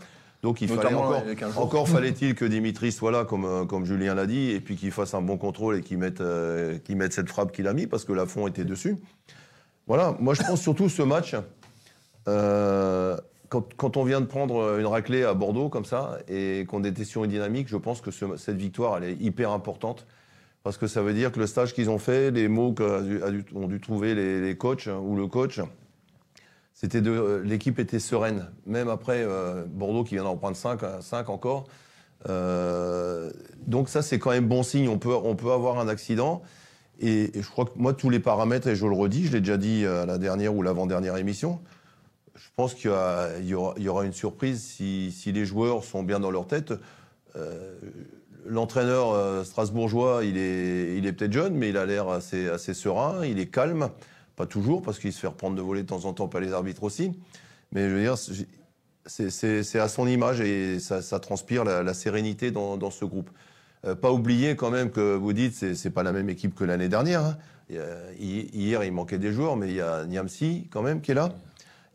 Donc il Notamment, fallait encore, il y a 15 jours. encore fallait-il que Dimitri soit là, comme, euh, comme Julien l'a dit, et puis qu'il fasse un bon contrôle et qu'il mette, euh, mette cette frappe qu'il a mis, parce que la fond était dessus. Voilà, moi je pense surtout ce match, euh, quand, quand on vient de prendre une raclée à Bordeaux comme ça, et qu'on était sur une dynamique, je pense que ce- cette victoire, elle est hyper importante. Parce que ça veut dire que le stage qu'ils ont fait, les mots qu'ont dû trouver les, coachs hein, ou le coach, c'était de euh, l'équipe était sereine. Même après euh, Bordeaux qui vient d'en prendre 5, 5 encore. Euh, donc ça, c'est quand même bon signe. On peut, on peut avoir un accident. Et, je crois que moi, tous les paramètres, et je le redis, je l'ai déjà dit à la dernière ou l'avant-dernière émission, je pense qu'il y, aura, une surprise si, si les joueurs sont bien dans leur tête. L'entraîneur euh, strasbourgeois, il est, il est peut-être jeune, mais il a l'air assez, serein, il est calme. Pas toujours, parce qu'il se fait reprendre de voler de temps en temps par les arbitres aussi. Mais je veux dire, c'est- à son image et ça, transpire la, sérénité dans, ce groupe. Euh, pas oublier quand même que vous dites, c'est pas la même équipe que l'année dernière. hein. Hier, il manquait des joueurs, mais il y a Niamsi quand même qui est là.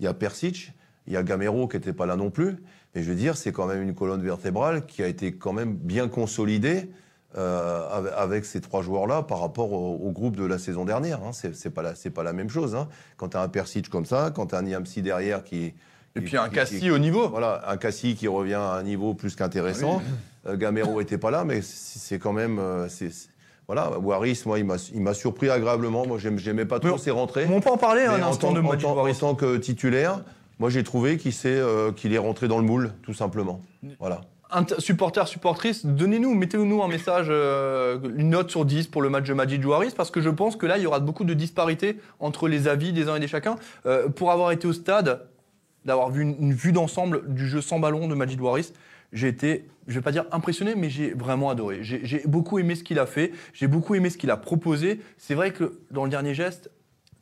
Il y a Persic. Il y a Gamero qui n'était pas là non plus. Mais je veux dire, c'est quand même une colonne vertébrale qui a été quand même bien consolidée euh, avec- ces trois joueurs-là par rapport au, au groupe de la saison dernière. Hein. C'est pas, la- c'est pas la même chose. Hein. Quand tu as un Persic comme ça, quand tu as un Niamsi derrière qui. Et qui- puis un qui- au niveau. Voilà, un Cassis qui revient à un niveau plus qu'intéressant. Euh, Gamero <laughs> était pas là, mais c'est quand même. euh, voilà, Waris, moi, il m'a surpris agréablement. Moi, j'aimais pas trop Mais ses rentrées. On peut en parler un en instant tant, de en tant- en Waris. tant que titulaire, moi, j'ai trouvé euh, qu'il est rentré dans le moule, tout simplement. Voilà. Supporters, supportrices, donnez-nous, mettez-nous un message, euh, une note sur 10 pour le match de Majid Jouaris, parce que je pense que là, il y aura beaucoup de disparités entre les avis des uns et des chacun. Euh, pour avoir été au stade, d'avoir vu une, vue d'ensemble du jeu sans ballon de Majid Waris, j'ai été, je vais pas dire impressionné, mais j'ai vraiment adoré. J'ai beaucoup aimé ce qu'il a fait, j'ai beaucoup aimé ce qu'il a proposé. C'est vrai que dans le dernier geste,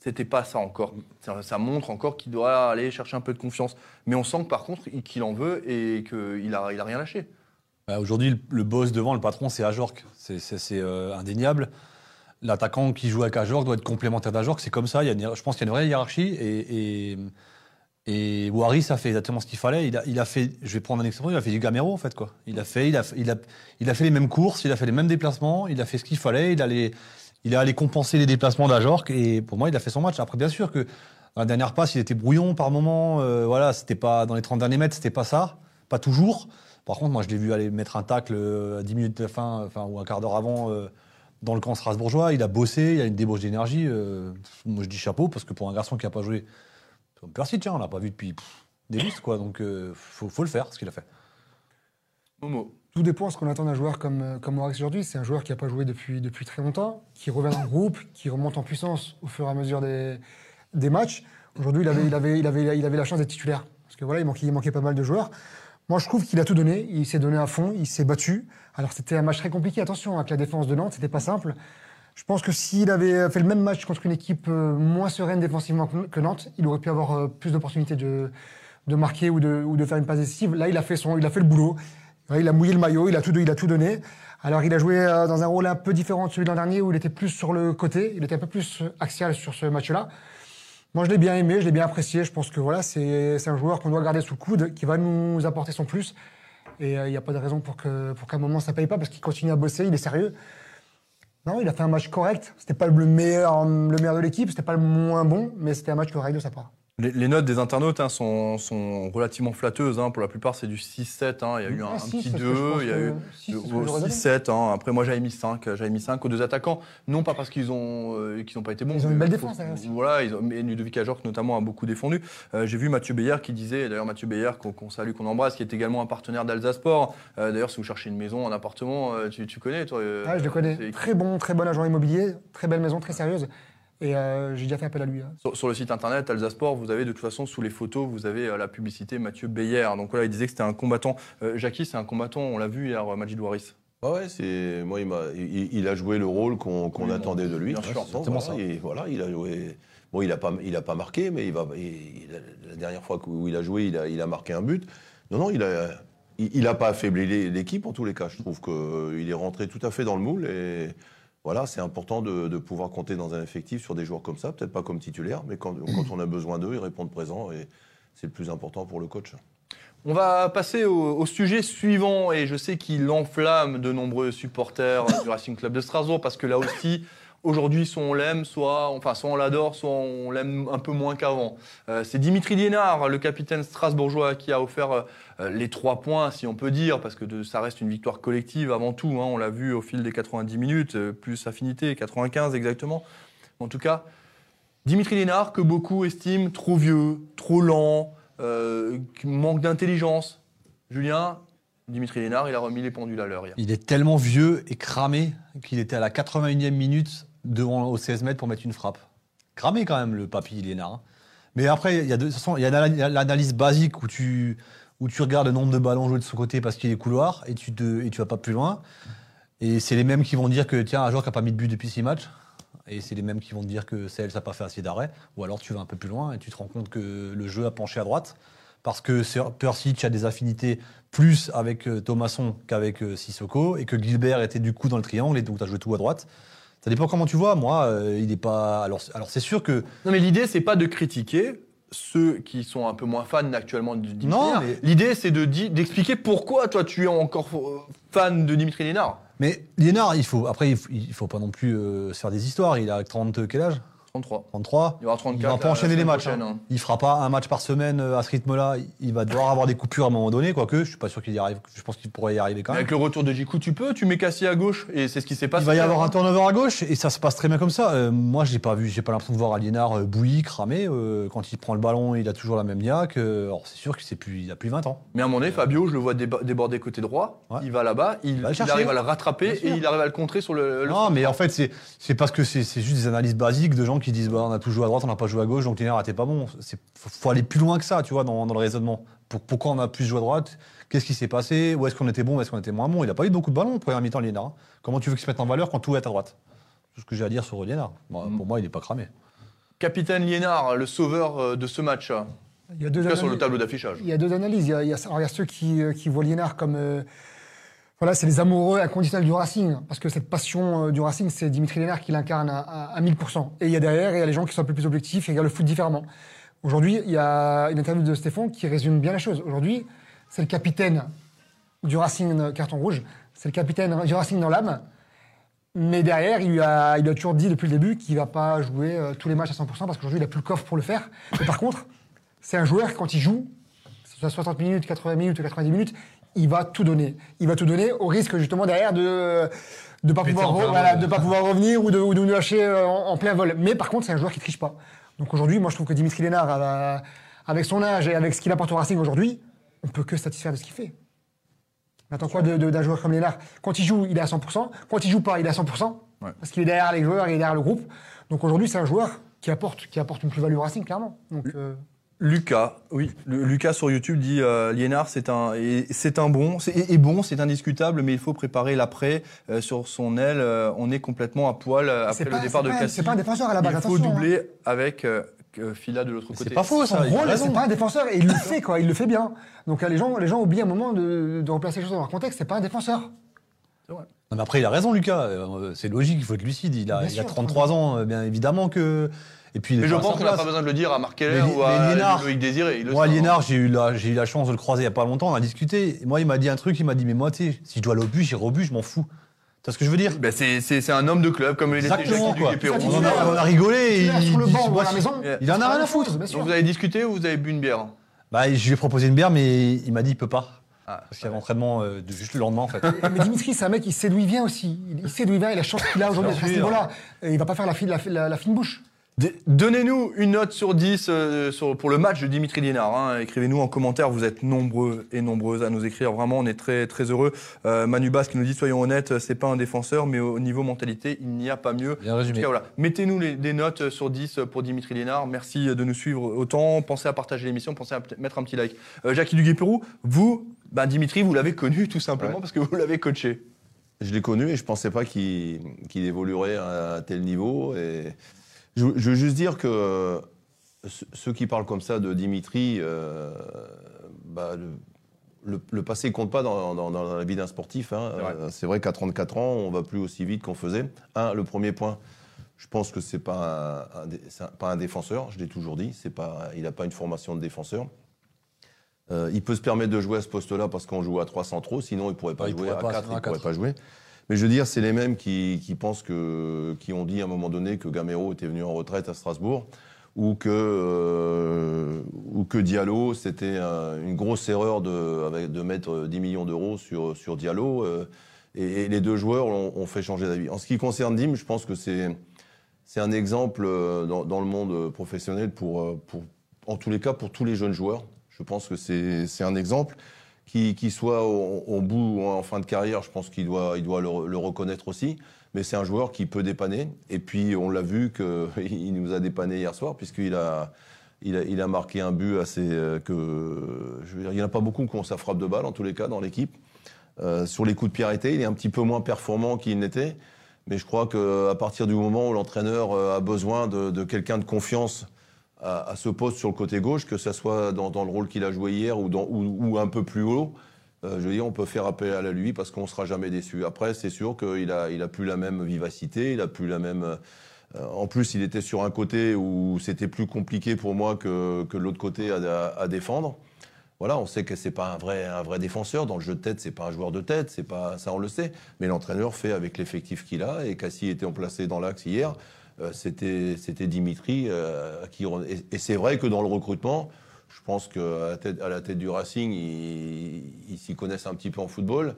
c'était pas ça encore. Ça, montre encore qu'il doit aller chercher un peu de confiance. Mais on sent que par contre, il- qu'il en veut et qu'il a, il a rien lâché. Bah, Aujourd'hui, le, boss devant, le patron, c'est Ajorc. C'est euh, indéniable. L'attaquant qui joue avec Ajorc doit être complémentaire d'Ajorc. C'est comme ça. Il y a je pense qu'il y a une vraie hiérarchie. Et, et, et Waris a fait exactement ce qu'il fallait. Il a, a fait, je vais prendre un exemple, il a fait du Gamero, en fait. Quoi. Il, a fait, il, a, il, a, a fait les mêmes courses, il a fait les mêmes déplacements, il a fait ce qu'il fallait. Il, allait, il est allé compenser les déplacements d'Ajorc. Et pour moi, il a fait son match. Après, bien sûr que la dernière passe, il était brouillon par moment. Euh, voilà, c'était pas dans les 30 derniers mètres, c'était pas ça. Pas toujours. Par contre, moi, je l'ai vu aller mettre un tacle euh, à 10 minutes de la fin, enfin, ou un quart d'heure avant, euh, dans le camp strasbourgeois. Il a bossé, il a une débauche d'énergie. euh, moi, je dis chapeau, parce que pour un garçon qui n'a pas joué, comme Percy, tiens, on l'a pas vu depuis des lustres, quoi. Donc, faut, faut le faire, ce qu'il a fait. Momo. Tout dépend de ce qu'on attend d'un joueur comme, euh, comme Waris aujourd'hui. C'est un joueur qui n'a pas joué depuis, depuis très longtemps, qui revient le groupe, qui remonte en puissance au fur et à mesure des, des matchs. Aujourd'hui, il avait, il, avait, il, avait, il avait la chance d'être titulaire. Parce que voilà, il manquait, il manquait pas mal de joueurs. Moi, je trouve qu'il a tout donné. Il s'est donné à fond, il s'est battu. Alors, c'était un match très compliqué. Attention, avec la défense de Nantes, c'était pas simple. Je pense que s'il avait fait le même match contre une équipe euh, moins sereine défensivement que que Nantes, il aurait pu avoir euh, plus d'opportunités de, de marquer ou de, ou de faire une passe décisive. Là, il a fait, son, il a fait le boulot. Il a mouillé le maillot, il a, tout, donné. Alors, il a joué euh, dans un rôle un peu différent de celui de l'an dernier où il était plus sur le côté, il était un peu plus axial sur ce match-là. Moi, je l'ai bien aimé, je l'ai bien apprécié. Je pense que voilà, c'est un joueur qu'on doit garder sous le coude, qui va nous apporter son plus. Et euh, il n'y a pas de raison pour que pour qu'à un moment ça paye pas, parce qu'il continue à bosser, il est sérieux. Non, il a fait un match correct. C'était pas le meilleur, le meilleur de l'équipe, c'était pas le moins bon, mais c'était un match correct de sa part. Les, les notes des internautes hein, sont, sont relativement flatteuses. hein. Pour la plupart, c'est du 6-7. hein. Il y a eu un, Ah, un six, petit c'est ce que je 2, pense il y a eu donné. 6-7. hein. Après, moi, j'avais mis 5. J'avais mis 5 aux deux attaquants. Non pas parce qu'ils ont, euh, n'ont pas été bons. Ils ont une belle défense. Voilà, ils ont, mais Ludovic Ajorc, notamment, a beaucoup défendu. Euh, J'ai vu Mathieu Beyer qui disait, d'ailleurs Mathieu Beyer, qu'on salue, qu'on embrasse, qui est également un partenaire d'Alsace Sport. Euh, d'ailleurs, si vous cherchez une maison, un appartement, tu, tu connais, toi Ah, je le connais. Très bon, très bon agent immobilier, très belle maison, très sérieuse. Et euh, j'ai déjà fait appel à lui. hein. Sur, sur le site internet Alsace Sport, vous avez de toute façon sous les photos, vous avez euh, la publicité Mathieu Beyer. Donc voilà, il disait que c'était un combattant. Euh, Jackie, c'est un combattant, on l'a vu hier, euh, Majid Waris. Ouais, ouais, c'est moi, il, m'a- il, il a joué le rôle qu'on Oui, attendait de lui. bien sûr, façon, voilà, ça. Et voilà, il a joué. Bon, il a pas, il a pas marqué, mais il va. il- il a- la dernière fois où il a joué, il a, il a marqué un but. Non, non, il a. Il il a pas affaibli l'é- l'équipe en tous les cas. Je trouve qu'il est rentré tout à fait dans le moule et voilà, c'est important de, de pouvoir compter dans un effectif sur des joueurs comme ça, peut-être pas comme titulaire, mais quand, quand on a besoin d'eux, ils répondent présent et c'est le plus important pour le coach. On va passer au, au sujet suivant et je sais qu'il enflamme de nombreux supporters du Racing Club de Strasbourg parce que là aussi, aujourd'hui, soit on l'aime, soit, enfin, soit on l'adore, soit on l'aime un peu moins qu'avant. Euh, c'est Dimitri Liénard, le capitaine strasbourgeois, qui a offert euh, les trois points, si on peut dire, parce que ça reste une victoire collective avant tout. hein. on l'a vu au fil des 90 minutes, euh, plus affinité, 95 exactement. En tout cas, Dimitri Lénard, que beaucoup estiment trop vieux, trop lent, manque d'intelligence. Julien, Dimitri Lénard, il a remis les pendules à l'heure. Il est tellement vieux et cramé qu'il était à la 81e minute devant au 16 mètres pour mettre une frappe. Cramé quand même le papy Lénard. hein. Mais après, il y a, de, toute façon, il y a l'analyse basique où tu, où tu regardes le nombre de ballons joués de son côté parce qu'il est couloir et tu et tu vas pas plus loin. Et c'est les mêmes qui vont dire que tiens, un joueur qui n'a pas mis de but depuis six matchs. Et c'est les mêmes qui vont te dire que celle, ça n'a pas fait assez d'arrêt. Ou alors tu vas un peu plus loin et tu te rends compte que le jeu a penché à droite. Parce que Persic a des affinités plus avec euh, Thomasson qu'avec euh, Sissoko. Et que Gilbert était du coup dans le triangle et donc tu as joué tout à droite. Ça dépend comment tu vois. Moi, euh, il n'est pas. Alors, alors c'est sûr que. Non, mais l'idée, c'est pas de critiquer ceux qui sont un peu moins fans actuellement de Dimitri Non, Lénard. mais- L'idée, c'est de d'expliquer pourquoi toi tu es encore euh, fan de Dimitri Lénard. Mais Liénard, il faut, après, il faut, il faut pas non plus euh, se faire des histoires. Il a 30, quel âge? 33. 33. Il y aura 34. Il va pas la enchaîner les matchs. hein. hein. Il fera pas un match par semaine euh, à ce rythme-là. Il va devoir avoir des coupures à un moment donné, quoique je suis pas sûr qu'il y arrive. Je pense qu'il pourrait y arriver quand Mais même. avec le retour de Jiku, tu peux, tu mets Cassie à gauche et c'est ce qui s'est passé. Il va y avoir un turnover à gauche et ça se passe très bien comme ça. Euh, moi, j'ai pas vu, j'ai pas l'impression de voir Aliénard euh, bouilli, cramé. Euh, quand il prend le ballon, il a toujours la même niaque. Euh, alors c'est sûr qu'il plus, il a plus 20 ans. Mais à un moment donné, Fabio, je le vois déborder côté droit. Ouais. Il va là-bas, il, arrive à le rattraper et il arrive à le contrer sur le. le- Non, mais en fait, c'est parce que c'est c'est juste des analyses basiques de gens qui disent bah, on a tout joué à droite, on n'a pas joué à gauche, donc Liénard était pas bon. C'est faut, faut aller plus loin que ça, tu vois, dans, dans le raisonnement. Pour- pourquoi on a plus joué à droite? Qu'est-ce qui s'est passé? Où est-ce qu'on était bon? Où est-ce qu'on était moins bon? Il a pas eu beaucoup de ballons au premier mi-temps, Liénard. hein. Comment tu veux qu'il se mette en valeur quand tout est à droite? C'est ce que j'ai à dire sur Liénard. Bon, Mm. Pour moi, il est pas cramé. Capitaine Liénard, le sauveur euh, de ce match. En Il y a deux tout cas, sur le analyses- tableau d'affichage. Il y a deux analyses. Il y a, il y a- alors, il y a ceux qui, euh, qui voient Liénard comme. euh, voilà, c'est les amoureux inconditionnels du Racing. Parce que cette passion euh, du Racing, c'est Dimitri Lénard qui l'incarne à, à- à 1000%. Et il y a derrière, il y a les gens qui sont un peu plus objectifs et regardent le foot différemment. Aujourd'hui, il y a une interview de Stéphane qui résume bien la chose. Aujourd'hui, c'est le capitaine du Racing carton rouge. C'est le capitaine du Racing dans l'âme. Mais derrière, il a, a toujours dit depuis le début qu'il ne va pas jouer euh, tous les matchs à 100% parce qu'aujourd'hui, il n'a plus le coffre pour le faire. Mais par contre, c'est un joueur, quand il joue, que ce soit 60 minutes, 80 minutes ou 90 minutes, il va tout donner. Il va tout donner au risque justement derrière de ne pas, Péter pouvoir re- voilà, de pas pouvoir revenir ou de, ou de nous lâcher euh, en, en plein vol. Mais par contre, c'est un joueur qui triche pas. Donc aujourd'hui, moi je trouve que Dimitri Lénard, avec son âge et avec ce qu'il apporte au Racing aujourd'hui, on peut que satisfaire de ce qu'il fait. On attend quoi de- de- d'un joueur comme Lénard? Quand il joue, il est à 100%. Quand il joue pas, il est à 100%. Ouais. Parce qu'il est derrière les joueurs, il est derrière le groupe. Donc aujourd'hui, c'est un joueur qui apporte, qui apporte une plus-value au Racing, clairement. Donc, euh, Lucas, oui, le- Lucas sur YouTube dit euh, Liénard, c'est un, c'est un bon, c'est et- et bon, c'est indiscutable, mais il faut préparer l'après euh, sur son aile. euh, on est complètement à poil euh, c'est après pas- le départ c'est de Cassie. C'est pas un défenseur à la base, Il faut hein. doubler avec euh, Fila de l'autre C'est côté. pas faux, Son ça. il a rôle, raison. c'est pas un défenseur et il le fait quoi, il le fait bien. Donc euh, les gens, les gens oublient un moment de, de replacer les choses dans leur contexte. C'est pas un défenseur. Non, mais après, il a raison, Lucas. C'est logique, il faut être lucide. Il a, il a sûr, 33 ans, bien évidemment que. Et puis, Mais je pense qu'on n'a pas besoin de le dire à Marc Keller Mais Li- ou à mais Liénard- Loïc Désiré. il le Moi, sait, hein. J'ai eu, la, j'ai eu la chance de le croiser il n'y a pas longtemps, on a discuté. Et moi, il m'a dit un truc, il m'a dit, mais moi, tu sais, si je dois aller au but, j'irai au but, je m'en fous. Tu vois ce que je veux dire? Ben, c'est- un homme de club comme il était Exactement, quoi. Ça, on, en a, on a rigolé. et il sur le banc ou moi, à la si- maison. Il en a rien à foutre. Donc vous avez discuté ou vous avez bu une bière? Bah, je lui ai proposé une bière, mais il m'a dit, il peut pas. Ah, Parce qu'il y avait entraînement euh, de- juste le lendemain, en fait. <laughs> Mais Dimitri, c'est un mec, il sait d'où il vient aussi. Il sait d'où il vient, il a la chance qu'il a aujourd'hui à ce niveau-là. Et Il va pas faire la, fine- la, la- la fine bouche. Donnez-nous une note sur 10 euh, sur- pour le match de Dimitri Liénard. hein. Écrivez-nous en commentaire, vous êtes nombreux et nombreuses à nous écrire. Vraiment, on est très, très heureux. Euh, Manu Bass qui nous dit, soyons honnêtes, c'est pas un défenseur, mais au niveau mentalité, il n'y a pas mieux. Bien résumé. cas, voilà. Mettez-nous des notes sur 10 pour Dimitri Lénard. Merci de nous suivre autant. Pensez à partager l'émission, pensez à mettre un petit like. Euh, Jackie Duguay-Pérou, vous, ben, Dimitri, vous l'avez connu tout simplement Ouais. parce que vous l'avez coaché. Je l'ai connu et je pensais pas qu'il évoluerait à tel niveau. Et je, je veux juste dire que ce- ceux qui parlent comme ça de Dimitri, euh, bah, le, le- le passé compte pas dans, dans- dans la vie d'un sportif. hein. C'est vrai. Euh, qu'à 34 ans, on va plus aussi vite qu'on faisait. Un, le premier point. Je pense que c'est pas un, pas un défenseur. Je l'ai toujours dit. C'est pas, il n'a pas une formation de défenseur. Euh, il peut se permettre de jouer à ce poste-là parce qu'on joue à 3 centraux, sinon il pourrait pas Ah, il jouer pourrait à pas, 4, sinon à il pourrait quatre. pas jouer. Mais je veux dire, c'est les mêmes qui, pensent que, qui ont dit à un moment donné que Gamero était venu en retraite à Strasbourg, ou que, euh, ou que Diallo, c'était un- une grosse erreur de, de mettre 10 millions d'euros sur, sur Diallo. euh, et, les deux joueurs ont, fait changer d'avis. En ce qui concerne Dim, je pense que c'est, c'est un exemple euh, dans, dans le monde professionnel pour, pour, en tous les cas, pour tous les jeunes joueurs. Je pense que c'est, c'est un exemple qui, soit au, au bout ou en fin de carrière, je pense qu'il doit, il doit le, reconnaître aussi. Mais c'est un joueur qui peut dépanner. Et puis, on l'a vu qu'il <laughs> nous a dépanné hier soir, puisqu'il a, il a, marqué un but assez. euh, que, il n'y en a pas beaucoup qui ont sa frappe de balle, en tous les cas, dans l'équipe. Euh, sur les coups de pied arrêtés, il est un petit peu moins performant qu'il n'était. Mais je crois qu'à partir du moment où l'entraîneur euh, a besoin de quelqu'un de confiance à, ce poste sur le côté gauche, que ce soit dans, le rôle qu'il a joué hier ou, un peu plus haut, euh, je veux dire, on peut faire appel à lui parce qu'on ne sera jamais déçu. Après, c'est sûr qu'il a, il a plus la même vivacité, il a plus la même, Euh, En plus, il était sur un côté où c'était plus compliqué pour moi que, l'autre côté à, défendre. Voilà, on sait que c'est pas un vrai, un vrai défenseur. Dans le jeu de tête, c'est pas un joueur de tête, c'est pas ça, on le sait. Mais l'entraîneur fait avec l'effectif qu'il a. Et Cassie était placé dans l'axe hier. Euh, c'était, c'était Dimitri euh, qui. Et, et c'est vrai que dans le recrutement, je pense qu'à la tête, à la tête du Racing, ils, ils s'y connaissent un petit peu en football.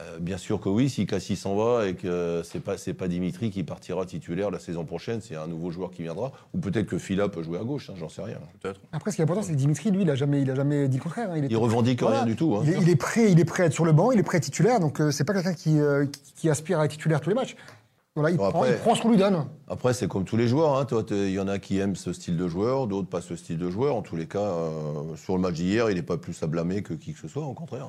Euh, bien sûr que oui, si Cassie s'en va et que c'est pas c'est pas Dimitri qui partira titulaire la saison prochaine, c'est un nouveau joueur qui viendra, ou peut-être que Phila peut jouer à gauche, hein, j'en sais rien. Peut-être. Après, ce qui est important, c'est que Dimitri, lui, il a jamais, il a jamais dit le contraire. hein. Il, est- Il revendique Voilà. rien du tout. hein. il, est, il est prêt, il est prêt à être sur le banc, il est prêt à être titulaire, donc euh, c'est pas quelqu'un qui, euh, qui, qui aspire à être titulaire tous les matchs. Voilà, il, Bon, prend, après- il prend ce qu'on lui donne. Après, c'est comme tous les joueurs. Hein. Toi, il y en a qui aiment ce style de joueur, d'autres pas ce style de joueur. En tous les cas, euh, sur le match d'hier, il n'est pas plus à blâmer que qui que ce soit, au contraire.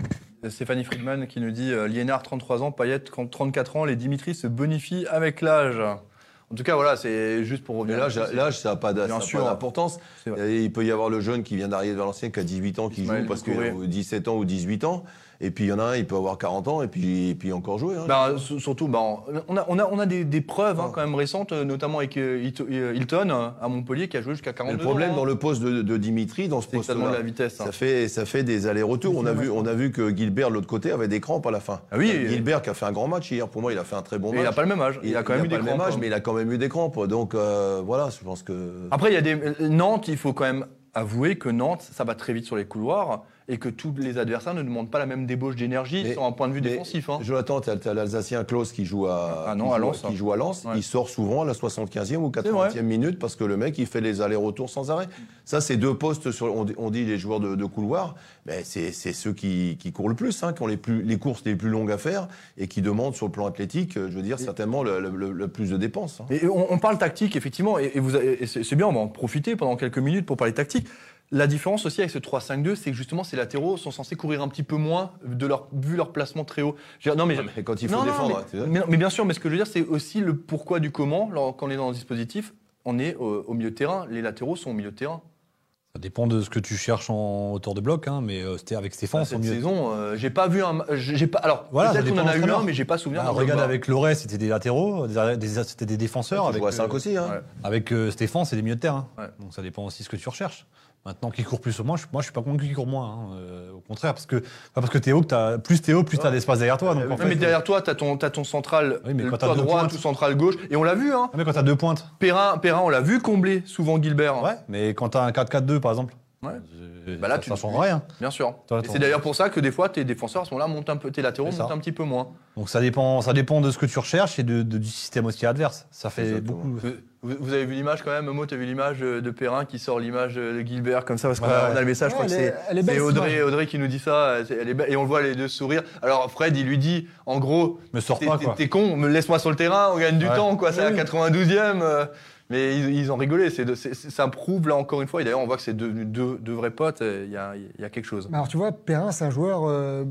Stéphanie Friedman qui nous dit euh, Liénard 33 ans, Payet 34 ans, les Dimitri se bonifient avec l'âge. En tout cas, voilà, c'est juste pour revenir. l'âge, l'âge, ça n'a pas d'importance. Il peut y avoir le jeune qui vient d'arriver de Valenciennes, qui a 18 ans, qui Ismaël joue parce qu'il a 17 ans ou 18 ans. Et puis il y en a un, il peut avoir 40 ans et puis, et puis encore jouer. hein. S- surtout, ben, on, a, on, a, on a des, des preuves hein, Ah. quand même récentes, euh, notamment avec euh, euh, Hilton à Montpellier qui a joué jusqu'à Mais 42 le problème ans. dans le poste de, de Dimitri, dans ce demande de la vitesse. hein. ça fait, ça fait des allers-retours. On a, vu, on a vu que Gilbert, de l'autre côté, avait des crampes à la fin. Ah oui, Gilbert qui a fait un grand match hier. Pour moi, il a fait un très bon Et il match. n'a pas le même âge. Il, a quand même eu des même crampes, âge, mais il a quand même eu des crampes. Donc euh, voilà, je pense que. Après, il y a des Nantes, il faut quand même avouer que Nantes, ça va très vite sur les couloirs et que tous les adversaires ne demandent pas la même débauche d'énergie Mais- sur un point de vue défensif. hein. Jonathan, tu as, l'Alsacien Klaus qui joue à, Ah non, qui à Lens, qui hein. joue à Lens. Ouais. Il sort souvent à la 75e ou C'est vrai. 80e minute parce que le mec, il fait les allers-retours sans arrêt. Ça, c'est deux postes, sur, on, dit- les joueurs de, de couloir, mais c'est ceux qui, qui courent le plus, hein, qui ont les, plus, les courses les plus longues à faire et qui demandent sur le plan athlétique, euh, je veux dire, certainement le, le- le- le plus de dépenses. hein. Et on, on parle tactique, effectivement, et, c'est bien, on va en profiter pendant quelques minutes pour parler tactique. La différence aussi avec ce 3-5-2, c'est que justement, ces latéraux sont censés courir un petit peu moins de leur, vu leur placement très haut. Je veux dire, non, mais, Mais quand il faut non, non, défendre, mais- bien sûr, mais ce que je veux dire, c'est aussi le pourquoi du comment. Alors, quand on est dans le dispositif, on est au, au milieu de terrain. Les latéraux sont au milieu de terrain. Ça dépend de ce que tu cherches en hauteur de bloc, hein, mais euh, c'était avec Stéphane, c'est Cette mieux. saison, euh, j'ai pas vu un. J'ai pas. Alors, Voilà, peut-être qu'on en a eu un, mais j'ai pas souvenir. Ah, d'un regarde avec Loret, c'était des latéraux, des- des- c'était des défenseurs. Tu Avec, joues à 5 euh, aussi. Hein. Ouais. avec euh, Stéphane, c'est des milieux de terrain. Ouais. Donc ça dépend aussi de ce que tu recherches. Maintenant, qui court plus ou moins, je, moi je suis pas convaincu qu'il court moins. hein, euh, au contraire, parce que, pas parce que Théo, que t'as- plus Théo, plus tu as d'espace derrière toi. Donc, en Ouais, fait, mais derrière toi, t'as ton, t'as ton central, Oui, mais quand deux droit, tout central gauche, et on l'a vu, hein. Ah, mais quand tu as deux pointes, Perrin, Perrin, on l'a vu combler souvent Gilbert. hein. ouais, mais quand tu as un 4-4-2 par exemple, Ouais. euh, Bah là, ça, tu- ça change rien. Bien sûr. Et c'est d'ailleurs pour ça que des fois, tes défenseurs à ce moment-là montent un peu, tes latéraux montent un petit peu moins. Donc ça dépend, ça dépend de ce que tu recherches et de, de- du système aussi adverse. Ça fait Exactement. beaucoup. Vous, avez vu l'image quand même, Momo, t'as vu l'image euh, de Perrin qui sort l'image de Gilbert comme ça parce qu'on Ouais, a, ouais. on a le message, je Ouais, crois que c'est elle est belle, c'est cette Audrey. Audrey qui nous dit ça, euh, elle est belle, et on le voit les deux sourire. Alors Fred, il lui dit, en gros, Me sors t'es pas t'es- quoi. t'es con, me laisse-moi sur le terrain, on gagne du Ouais. temps, quoi, c'est Oui. 92e. euh, mais ils, ils ont rigolé, c'est de- c'est- c'est- ça prouve là encore une fois, et d'ailleurs on voit que c'est devenu deux, deux vrais potes, euh, il y a, il y a quelque chose. Alors tu vois, Perrin, c'est un joueur, euh,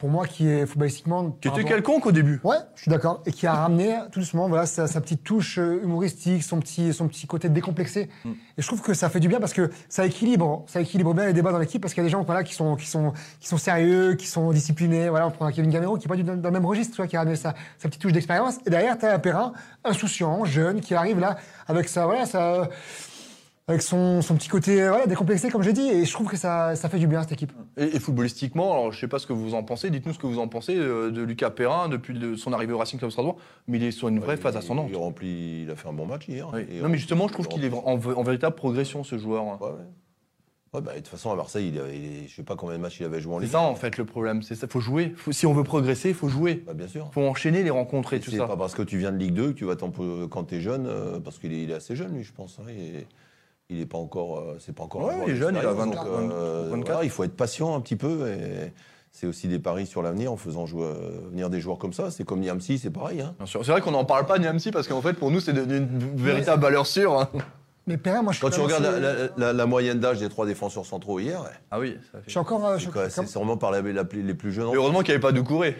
pour moi, qui est footballistiquement. Qui était quelconque au début. Ouais, je suis d'accord. Et qui a ramené tout doucement voilà, sa, sa petite touche euh, humoristique, son petit, son petit côté décomplexé. Mm. Et je trouve que ça fait du bien parce que ça équilibre, ça équilibre bien les débats dans l'équipe parce qu'il y a des gens voilà, qui, sont, qui, sont, qui sont sérieux, qui sont disciplinés. Voilà, on prend un Kevin Gamero qui n'est pas du, dans le même registre, tu vois, qui a ramené sa, sa petite touche d'expérience. Et derrière, tu as un Perrin insouciant, jeune, qui arrive là avec sa. Voilà, sa avec son, son petit côté voilà, décomplexé, comme j'ai dit, et je trouve que ça, ça fait du bien, cette équipe. Et, et footballistiquement, alors je sais pas ce que vous en pensez, dites-nous ce que vous en pensez euh, de Lucas Perrin depuis le- son arrivée au Racing Club Strasbourg, mais il est sur une vraie phase ascendante. Il, remplit, il a fait un bon match hier. Oui. Et Non mais justement, je trouve il qu'il est en, véritable progression ce joueur. Ouais, ouais. Ouais, bah, de toute façon, à Marseille, il, avait- il je sais pas combien de matchs il avait joué en C'est Ligue. ça en fait le problème, c'est ça, faut jouer. Faut- si on veut progresser, il faut jouer. Bah, bien sûr. faut enchaîner les rencontres et tout C'est ça. pas parce que tu viens de Ligue 2 que tu vas t'en quand tu es jeune, euh, parce qu'il est, il est assez jeune, lui, je pense. hein, et il est pas encore, euh, c'est pas encore. Ouais, il est jeune, il a d'expérience, 24, donc, euh, 24. voilà, il faut être patient un petit peu. Et c'est aussi des paris sur l'avenir en faisant jouer, euh, venir des joueurs comme ça. C'est comme Niamsi, c'est pareil. Hein. Bien sûr. C'est vrai qu'on n'en parle pas de Niamsi parce qu'en fait pour nous c'est devenu une véritable valeur sûre. hein. Mais Perrin, moi, je Quand tu regardes la, assez- la- la- la moyenne d'âge des trois défenseurs centraux hier, ouais, Ah oui, ça Je fait. suis encore, euh, je c'est suis- comme- c'est sûrement par la- la- les plus jeunes. Heureusement qu'il n'y avait pas de Couré.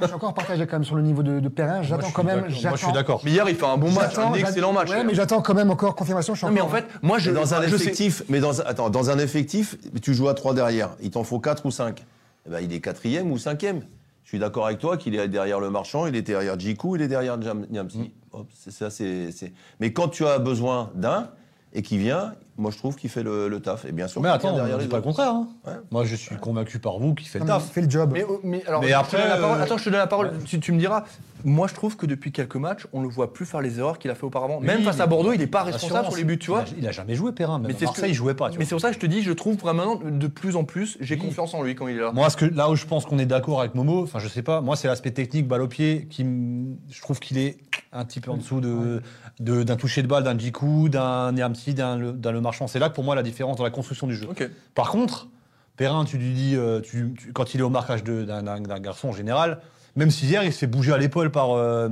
Je suis encore partagé quand même sur le niveau de, de Perrin. J'attends quand même. Moi je suis d'accord. Mais hier il fait un bon match, un excellent match. Ouais, mais j'attends quand même encore confirmation. Je suis Non mais en fait, moi je Mais dans un effectif, mais dans, attends, dans un effectif, tu joues à 3 derrière. Il t'en faut 4 ou 5. Eh ben, il est quatrième ou cinquième. Je suis d'accord avec toi qu'il est derrière le marchand, il est derrière Djikou, il est derrière Jam- Niamsi. Mm. hop, c'est ça, c'est, c'est- Mais quand tu as besoin d'un et qui vient, moi je trouve qu'il fait le, le taf. Et bien sûr, Mais attends, derrière on dit les pas le contraire. hein. Ouais. Moi, je suis convaincu par vous qu'il fait le taf. il fait le job. Mais, mais alors, Mais je te après, parole. euh, Attends, je te donne la parole. Tu, tu me diras. Moi, je trouve que depuis quelques matchs, on le voit plus faire les erreurs qu'il a fait auparavant. Même Oui, face à Bordeaux, il n'est pas responsable sur les buts, tu vois. Il a, il a jamais joué Perrin. Même Mais c'est que- il jouait pas. Tu Mais c'est pour ça que je te dis, je trouve vraiment de plus en plus, j'ai Oui. confiance en lui quand il est là. Moi, ce que, là où je pense qu'on est d'accord avec Momo, enfin, je sais pas, moi, c'est l'aspect technique, balle au pied, qui je trouve qu'il est un petit peu en dessous de, de- d'un toucher de balle, d'un Djikou, d'un Niamsi, d'un Le- d'un Le Marchand. C'est là que pour moi la différence dans la construction du jeu. Par contre, Perrin, tu lui dis, euh, tu- tu- quand il est au marquage d'un garçon en général, même si hier il se fait bouger à l'épaule par, euh,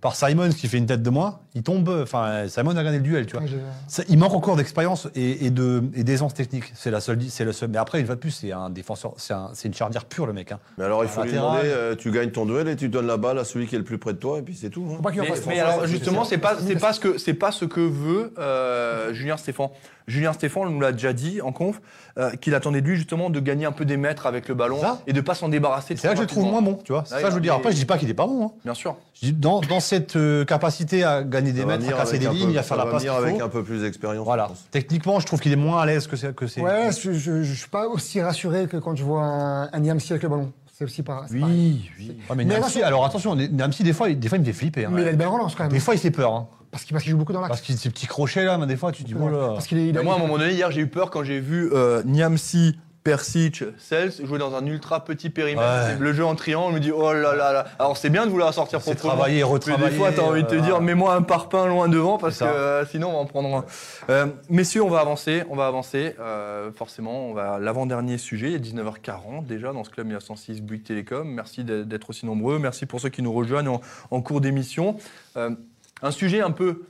par Simon, qui fait une tête de moins, il tombe. Enfin, Simon a gagné le duel, tu vois. Ça- il manque encore d'expérience et, et de et d'aisance technique. C'est la seule, c'est le seul. Mais après, une fois de plus, c'est un défenseur, c'est un- une charnière pure le mec. hein. Mais alors il faut lui demander, euh, tu gagnes ton duel et tu donnes la balle à celui qui est le plus près de toi et puis c'est tout. hein. Pas Mais, alors justement, c'est- pas c'est- pas ce que c'est pas ce que veut euh, Julien Stéphan. Julien Stéphan nous l'a déjà dit en conf euh, qu'il attendait de lui justement de gagner un peu des mètres avec le ballon Ça. et de pas s'en débarrasser. C'est là que je le trouve moins bon, tu vois. Ça que je veux dire. Après, je dis pas qu'il est pas bon. hein. Bien sûr. Dans, dans cette euh, capacité à gagner des mètres, à venir casser avec des un lignes, peu- à faire ça la passe avec faut. un peu plus d'expérience. Voilà. Techniquement, je trouve qu'il est moins à l'aise que c'est. Que c'est- Ouais, je, je, je suis pas aussi rassuré que quand je vois un, un Niamsi avec le ballon. C'est aussi pas. pareil. oui. Ouais, mais Mais Niamsi, attention- alors attention, Niamsi, des fois, il- des fois, il me fait flipper. hein. Mais il a une belle relance quand même. Des fois, il fait peur. hein. Parce qu'il parce qu'il joue beaucoup dans l'axe. Parce qu'il ces petits crochets là, mais des fois, tu te dis, oh là. Parce qu'il est. il a- Mais moi, à un moment donné, hier, j'ai eu peur quand j'ai vu euh, Niamsi, Persic, Sels jouer dans un ultra petit périmètre. Ouais. Le jeu en triangle, je me dit oh là là là. Alors c'est bien de vouloir sortir proprement. travailler, Mais retravailler. des fois, t'as envie de te euh, dire, mets-moi un parpaing loin devant parce que euh, sinon on va en prendre un. Euh, messieurs, on va avancer, on va avancer. Euh, forcément, on va l'avant-dernier sujet. Il est 19h40 déjà dans ce club 1906 Bouygues Télécom. Merci d'être aussi nombreux. Merci pour ceux qui nous rejoignent en, en cours d'émission. Un sujet un peu.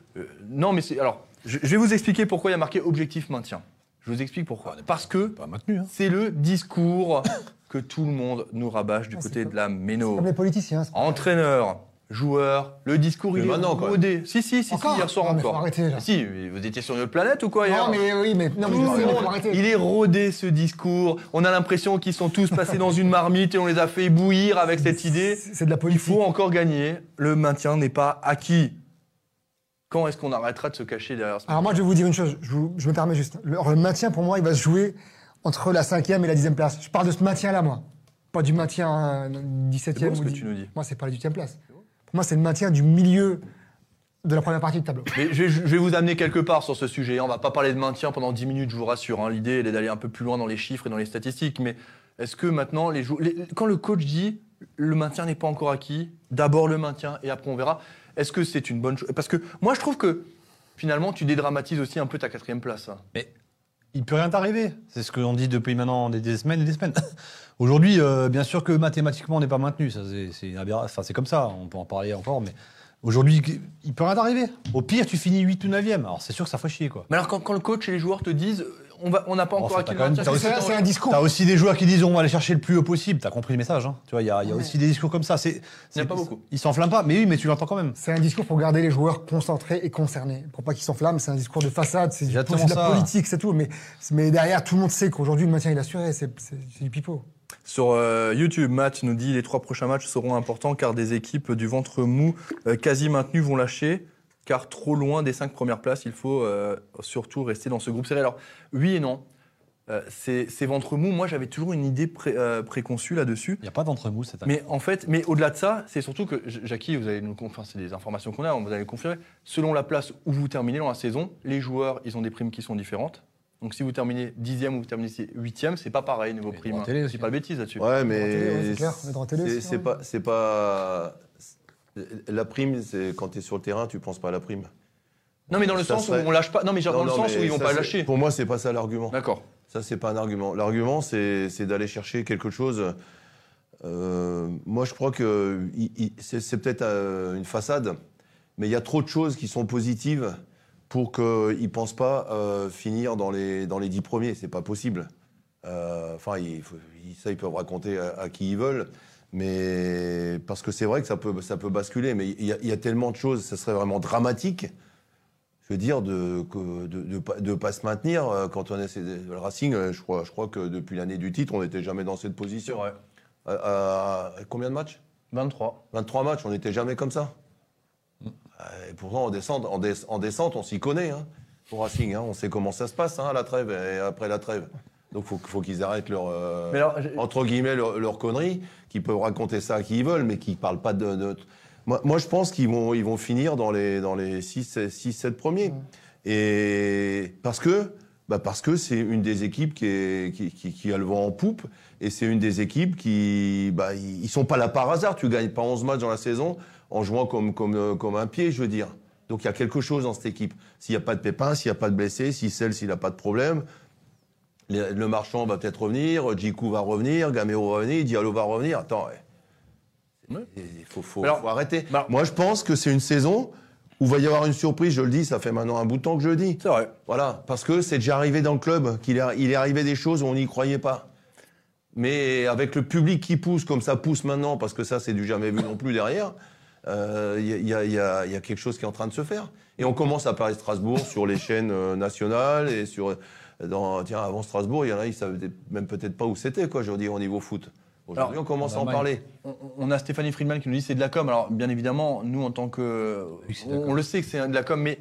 non, mais c'est. Alors, je, je vais vous expliquer pourquoi il y a marqué objectif maintien. Je vous explique pourquoi. Parce que hein. c'est le discours <laughs> que tout le monde nous rabâche du Ah, côté de la méno. Comme les politiciens. Entraîneur, joueur, le discours Mais il est maintenant, quoi. rodé. Si, si, si, si, hier soir Non, mais faut encore. arrêter, là. Ah, Si, mais vous étiez sur une autre planète ou quoi hier Non, mais oui, mais. Non, mais Tout je le sais, mais faut arrêter. il est rodé ce discours. On a l'impression qu'ils sont tous passés dans une marmite et on les a fait bouillir avec cette idée. C'est de la Il politique. faut encore gagner. Le maintien n'est pas acquis. Quand est-ce qu'on arrêtera de se cacher derrière ce Alors moi, je vais vous dire une chose, je, vous- je me permets juste. Le, le maintien, pour moi, il va se jouer entre la cinquième et la dixième place. Je parle de ce maintien-là, moi. Pas du maintien euh, 17e C'est beau ce que 10. tu nous dis. Moi, c'est pas la 18e place. Pour moi, c'est le maintien du milieu de la première partie du tableau. Mais je, je vais vous amener quelque part sur ce sujet. On va pas parler de maintien pendant 10 minutes, je vous rassure. hein. L'idée, elle est d'aller un peu plus loin dans les chiffres et dans les statistiques. Mais est-ce que maintenant, les jou- les- quand le coach dit le maintien n'est pas encore acquis, d'abord le maintien et après on verra, est-ce que c'est une bonne chose Parce que moi, je trouve que finalement, tu dédramatises aussi un peu ta quatrième place. hein. Il peut rien t'arriver. C'est ce qu'on dit depuis maintenant des, des semaines et des semaines. <laughs> Aujourd'hui, euh, bien sûr que mathématiquement, on n'est pas maintenu. Ça, c'est, c'est, une aberra- enfin, c'est comme ça, on peut en parler encore, mais aujourd'hui, il peut rien t'arriver. Au pire, tu finis 8 ou 9e. Alors, c'est sûr que ça ferait chier, quoi. Mais alors, quand, quand le coach et les joueurs te disent euh, on n'a pas encore Enfin, acquis le maintien, C'est que c'est t'en- un discours. T'as aussi des joueurs qui disent on va aller chercher le plus haut possible. T'as compris le message, hein Tu vois, il y a, il y a Ouais. aussi des discours comme ça. C'est, Il n'y a c'est- pas beaucoup. Ils s'enflamment pas, mais oui, mais tu l'entends quand même. C'est un discours pour garder les joueurs concentrés et concernés. Pour pas qu'ils s'enflamment, c'est un discours de façade, c'est du- Exactement c'est de la ça. politique, c'est tout. Mais, mais derrière, tout le monde sait qu'aujourd'hui, le maintien il est assuré. C'est c'est- c'est du pipeau. Sur euh, YouTube, Matt nous dit les trois prochains matchs seront importants car des équipes du ventre mou euh, quasi maintenues vont lâcher. Car trop loin des cinq premières places, il faut euh, surtout rester dans ce groupe serré. Alors, oui et non. Euh, ces, ces ventres mous, moi j'avais toujours une idée pré- euh, préconçue là-dessus. Il n'y a pas d'entre-mou cette année. Mais en fait, mais au-delà de ça, c'est surtout que, Jackie, vous allez nous, con- enfin, c'est des informations qu'on a, vous allez le confirmer. Selon la place où vous terminez dans la saison, les joueurs, ils ont des primes qui sont différentes. Donc si vous terminez dixième ou vous terminez huitième, c'est pas pareil niveau Mais prime. dis pas de bêtises là-dessus. Ouais, mais c'est clair, on est droit télé c'est- aussi, c'est pas, c'est pas la prime. C'est quand tu es sur le terrain, tu penses pas à la prime. Non mais dans le Ça sens serait- où on lâche pas. Non mais genre Non, dans le sens où ils vont pas lâcher. Pour moi, c'est pas ça l'argument. D'accord. Ça, c'est pas un argument. L'argument, c'est d'aller chercher quelque chose. euh, moi, je crois que c'est peut-être euh, une façade, mais il y a trop de choses qui sont positives pour qu'ils ne pensent pas euh, finir dans les, dans les dix premiers. C'est pas possible. Enfin, ils- ça, ils peuvent raconter à, à qui ils veulent. Mais parce que c'est vrai que ça peut, ça peut basculer, mais il y, a, il y a tellement de choses, ça serait vraiment dramatique je veux dire, de que- de, de, pas- de pas se maintenir. euh, Quand on est le Racing, euh, je crois, je crois que depuis l'année du titre, on n'était jamais dans cette position. À- à- à combien de matchs? 23. 23 matchs, on n'était jamais comme ça. Et pourtant, en descente, en, des- en descente on s'y connaît. Hein, pour Racing, hein. on sait comment ça se passe hein, à la trêve et après la trêve. Donc il faut, faut qu'ils arrêtent leur, euh, alors, entre guillemets, leur, leur connerie, qu'ils peuvent raconter ça à qui ils veulent, mais qui ne parlent pas de... de- Moi, moi, je pense qu'ils vont, ils vont finir dans les, dans les 6-7 premiers. Et parce que bah parce que c'est une des équipes qui, est, qui, qui, qui a le vent en poupe, et c'est une des équipes qui... Bah, ils sont pas là par hasard, tu gagnes pas 11 matchs dans la saison en jouant comme, comme, euh, comme un pied, je veux dire. Donc il y a quelque chose dans cette équipe. S'il n'y a pas de pépins, s'il n'y a pas de blessés, si celle, s'il n'a pas de problème, le, le marchand va peut-être revenir, Djikou va revenir, Gamero va revenir, Diallo va revenir. Attends, ouais. Ouais. il faut, faut, Alors, faut arrêter. bah- Moi, je pense que c'est une saison où il va y avoir une surprise, je le dis, ça fait maintenant un bout de temps que je le dis. C'est vrai. Voilà, parce que c'est déjà arrivé dans le club, qu'il est, il est arrivé des choses où on n'y croyait pas. Mais avec le public qui pousse comme ça pousse maintenant, parce que ça, c'est du jamais vu non plus derrière, euh, il y, a- il y y a il y a quelque chose qui est en train de se faire. Et on commence à parler de Strasbourg sur les chaînes euh, nationales et sur. Dans, tiens, avant Strasbourg, il y en a, ils savaient même peut-être pas où c'était, quoi, je veux dire, au niveau foot. Aujourd'hui, Alors, on commence à en Allemagne. parler. On, on a Stéphanie Friedman qui nous dit c'est de la com. Alors, bien évidemment, nous, en tant que. Oui, on, le sait que c'est de la com, mais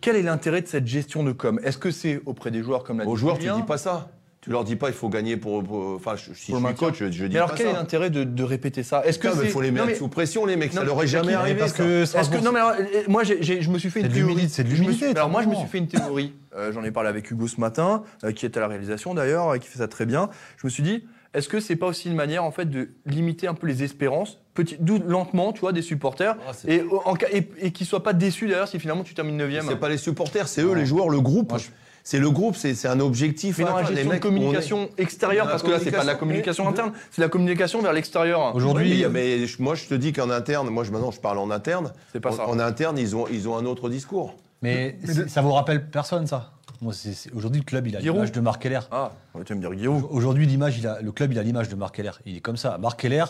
quel est l'intérêt de cette gestion de com? Est-ce que c'est auprès des joueurs comme l'a Aux joueurs, tu Julien dis pas ça. Tu leur dis pas, il faut gagner pour. pour- Enfin, je- si Pour le je suis maintien. coach, je, je dis Mais alors, pas quel ça. est l'intérêt de, de répéter ça? Est-ce que c'est. faut les Non, mettre mais- sous pression, les mecs. Non, ça leur est mais jamais arrivé. parce ça. que Est-ce que Strasbourg, non mais alors, euh, moi j'ai- j'ai- je me suis fait C'est une de théorie. l'humilité, c'est de Je me l'humilité, suis- Alors moi je me suis fait une théorie. Euh, J'en ai parlé avec Hugo ce matin, euh, qui est à la réalisation d'ailleurs, et qui fait ça très bien. Je me suis dit, est-ce que c'est pas aussi une manière en fait de limiter un peu les espérances, petit, lentement, tu vois, des supporters, Ah, c'est- et, euh, en cas- et, et qu'ils soient pas déçus d'ailleurs si finalement tu termines 9 C'est pas les supporters, c'est eux, les joueurs, le groupe. Moi, je- C'est le groupe, c'est c'est un objectif. Mais dans la Enfin, les gestion de communication extérieure, la parce que là c'est pas de la communication interne, c'est de la communication vers l'extérieur. Aujourd'hui, mais, moi, je te dis qu'en interne, moi, maintenant, je parle en interne. C'est pas en, ça. En interne, ils ont, ils ont un autre discours. Mais, Mais de- ça vous rappelle personne, ça? Aujourd'hui, le club, il a l'image de Marc Keller. Ah, tu vas me dire Guillaume. Aujourd'hui, l'image, il a, le club, il a l'image de Marc Keller. Il est comme ça. Marc Keller,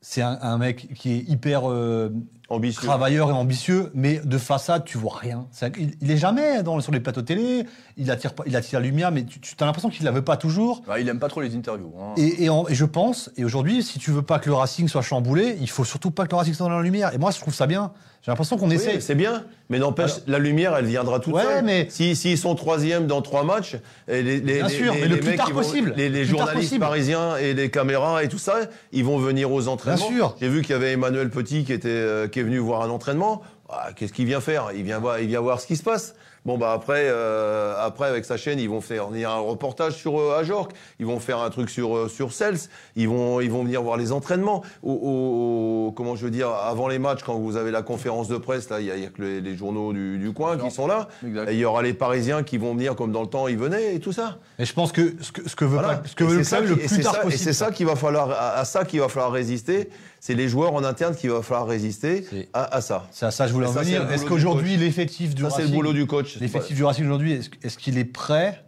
c'est un, un mec qui est hyper euh, Ambitieux. travailleur et ambitieux, mais de façade, tu vois rien. Il, il est jamais dans, sur les plateaux télé. Il attire, il attire la lumière, mais tu, tu as l'impression qu'il la veut pas toujours. Bah, il aime pas trop les interviews. hein. Et, et en- et je pense, et aujourd'hui, si tu veux pas que le Racing soit chamboulé, il faut surtout pas que le Racing soit dans la lumière. Et moi, je trouve ça bien. J'ai l'impression qu'on Oui, essaie. c'est bien, mais n'empêche, la lumière, elle viendra toute Ouais, seule. mais- Si- S'ils sont troisième dans trois matchs, et les, les, Bien les- sûr, les- mais le plus tard vont- possible. les, plus journalistes possible. parisiens et les caméras et tout ça, ils vont venir aux entraînements. Bien sûr. J'ai vu qu'il y avait Emmanuel Petit qui, était, euh, qui est venu voir un entraînement. Ah, Qu'est-ce qu'il vient faire? Il vient, voir, il vient voir ce qui se passe. Bon, bah après, euh, après, avec sa chaîne, ils vont faire venir un reportage sur euh, Ajorc, ils vont faire un truc sur, euh, sur Cels, ils vont, ils vont venir voir les entraînements. Au, au- au- comment je veux dire, avant les matchs, quand vous avez la conférence de presse, là, il y a, que les, les journaux du, du coin qui sont là. Exact. Et il y aura les Parisiens qui vont venir comme dans le temps ils venaient et tout ça. Et je pense que ce que, ce que veut, Voilà. pas- ce que veut le ça club le plus c'est tard ça- possible. Et c'est ça qu'il va falloir, à, à ça qu'il va falloir résister. C'est les joueurs en interne qu'il va falloir résister à, à ça. C'est à ça que je voulais en venir. Est-ce qu'aujourd'hui, l'effectif du Ça, c'est Racing, le boulot du coach. l'effectif du Racing aujourd'hui, est-ce, qu'il est prêt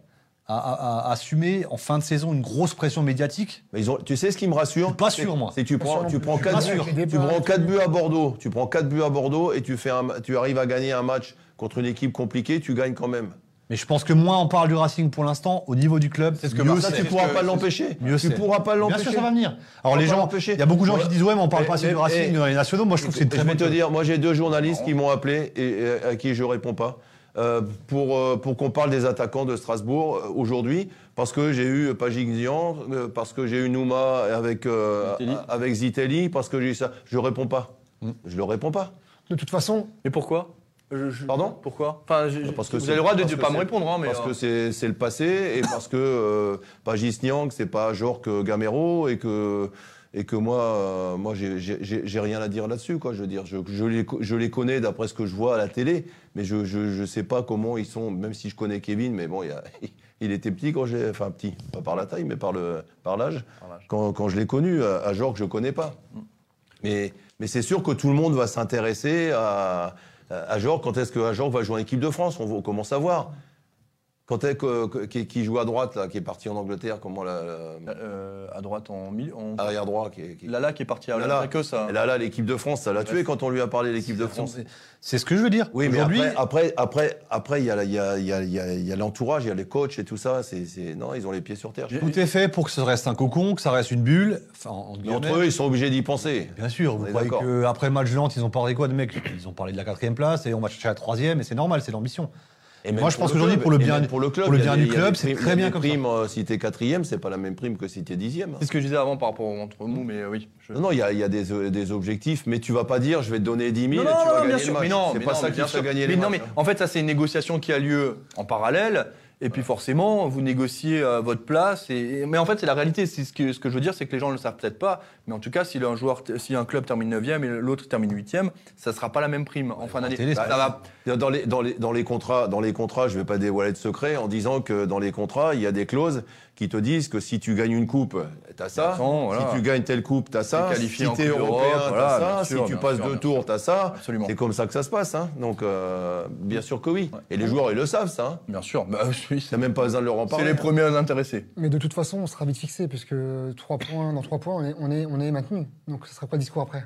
à, à- à assumer en fin de saison une grosse pression médiatique? Mais ils ont, tu sais ce qui me rassure? Je suis pas C'est- sûr, moi. C'est que tu prends, tu prends Je suis quatre pas buts, sûr. Les tu prends quatre buts à Bordeaux, tu prends quatre buts à Bordeaux et tu fais un, tu arrives à gagner un match contre une équipe compliquée, tu gagnes quand même. Mais je pense que moins on parle du Racing pour l'instant, au niveau du club, C'est ce que mieux Ça, tu pourras que- pas l'empêcher. Mieux Tu pourras pas Bien l'empêcher. sûr, ça va venir. Alors On les gens, il y a beaucoup de gens qui disent ouais, mais on parle pas assez du Racing et- dans les nationaux. Moi, je trouve que c'est une Je très vais te dire, moi j'ai deux journalistes qui m'ont appelé et, et à qui je réponds pas. euh, pour, euh, pour qu'on parle des attaquants de Strasbourg euh, aujourd'hui, parce que j'ai eu Pagignan, euh, parce que j'ai eu Nouma avec, euh, Zitelli. avec Zitelli, parce que j'ai eu ça. Je réponds pas. Hmm. Je le réponds pas. De toute façon, Mais pourquoi? Je- je- Pardon Pourquoi? Enfin, je- Parce que vous c'est- avez le droit de ne pas me répondre, hein, mais. Parce euh, que c'est le passé et parce que euh, Pagis Niang, c'est pas Jork Gamero et que, et que moi, euh, moi j'ai- rien à dire là-dessus. Je veux dire, je, je les, co- je les connais d'après ce que je vois à la télé, mais je, je, je sais pas comment ils sont, même si je connais Kevin, mais bon, il, y a- <laughs> il était petit quand j'ai. Enfin, petit, pas par la taille, mais par l'âge. Par l'âge. Quand, quand je l'ai connu, à, à Jork, je connais pas. Mais, mais c'est sûr que tout le monde va s'intéresser à, à Jork. Quand est-ce que Jork va jouer en équipe de France? On, on commence à voir. Quand que- que- qui, qui joue à droite, là, qui est parti en Angleterre, comment la, la- Euh, à droite en milieu. en- arrière droit, qui est, qui- Lala qui est parti à Lala. que ça. Et là, l'équipe de France, ça l'a tué quand on lui a parlé l'équipe de France. C'est- ce que je veux dire. Oui, mais après, après, après, après, il y a, y y y l'entourage, il y a les coachs et tout ça. C'est, non, ils ont les pieds sur terre. Tout est fait pour que ça reste un cocon, que ça reste une bulle. Enfin, en Mais entre eux, ils sont obligés d'y penser. Bien sûr, vous croyez qu'après le match de Nantes, ils ont parlé quoi de mec Ils ont parlé de la quatrième place et on va chercher la troisième et c'est normal, c'est l'ambition. Et Moi, je pense qu'aujourd'hui, pour le bien- pour le club, pour le bien du club, c'est très bien comme ça. euh, si t'es quatrième, c'est pas la même prime que si t'es dixième. hein. C'est ce que je disais avant par rapport au ventre mou, mais euh, oui. Non, non, il y a, des, euh, des objectifs, mais tu vas pas dire je vais te donner 10 000 Non, et tu vas gagner bien le match. Mais non, c'est mais pas non, ça mais qui sûr. gagner mais non, mais hein. en fait, ça, c'est une négociation qui a lieu en parallèle. Et puis forcément, vous négociez euh, votre place. Et, et- mais en fait, c'est la réalité. C'est ce que, ce que je veux dire, c'est que les gens ne le savent peut-être pas. Mais en tout cas, si un, joueur, si un club termine 9e et l'autre termine 8e, ça ne sera pas la même prime en fin d'année. va- Dans les, dans, les, dans, les contrats, dans les contrats, je vais pas dévoiler de secret en disant que dans les contrats, il y a des clauses qui te disent que si tu gagnes une coupe, tu as ça. Voilà. Si tu gagnes telle coupe, tu as ça. T'es qualifié si en tu es Coupe européen, tu voilà, ça. sûr, si tu passes sûr, deux tours, tu as ça. Absolument. C'est comme ça que ça se passe. Hein. Donc, euh, bien sûr que oui. Et les joueurs, ils le savent, ça. Hein. Bien sûr. Bah, <laughs> oui, T'as même pas besoin de leur en c'est parler. les hein. premiers intéressés. Mais de toute façon, on sera vite fixé, puisque 3 points, dans 3 points, on est, on est, on est maintenu. Donc ce sera quoi le discours après?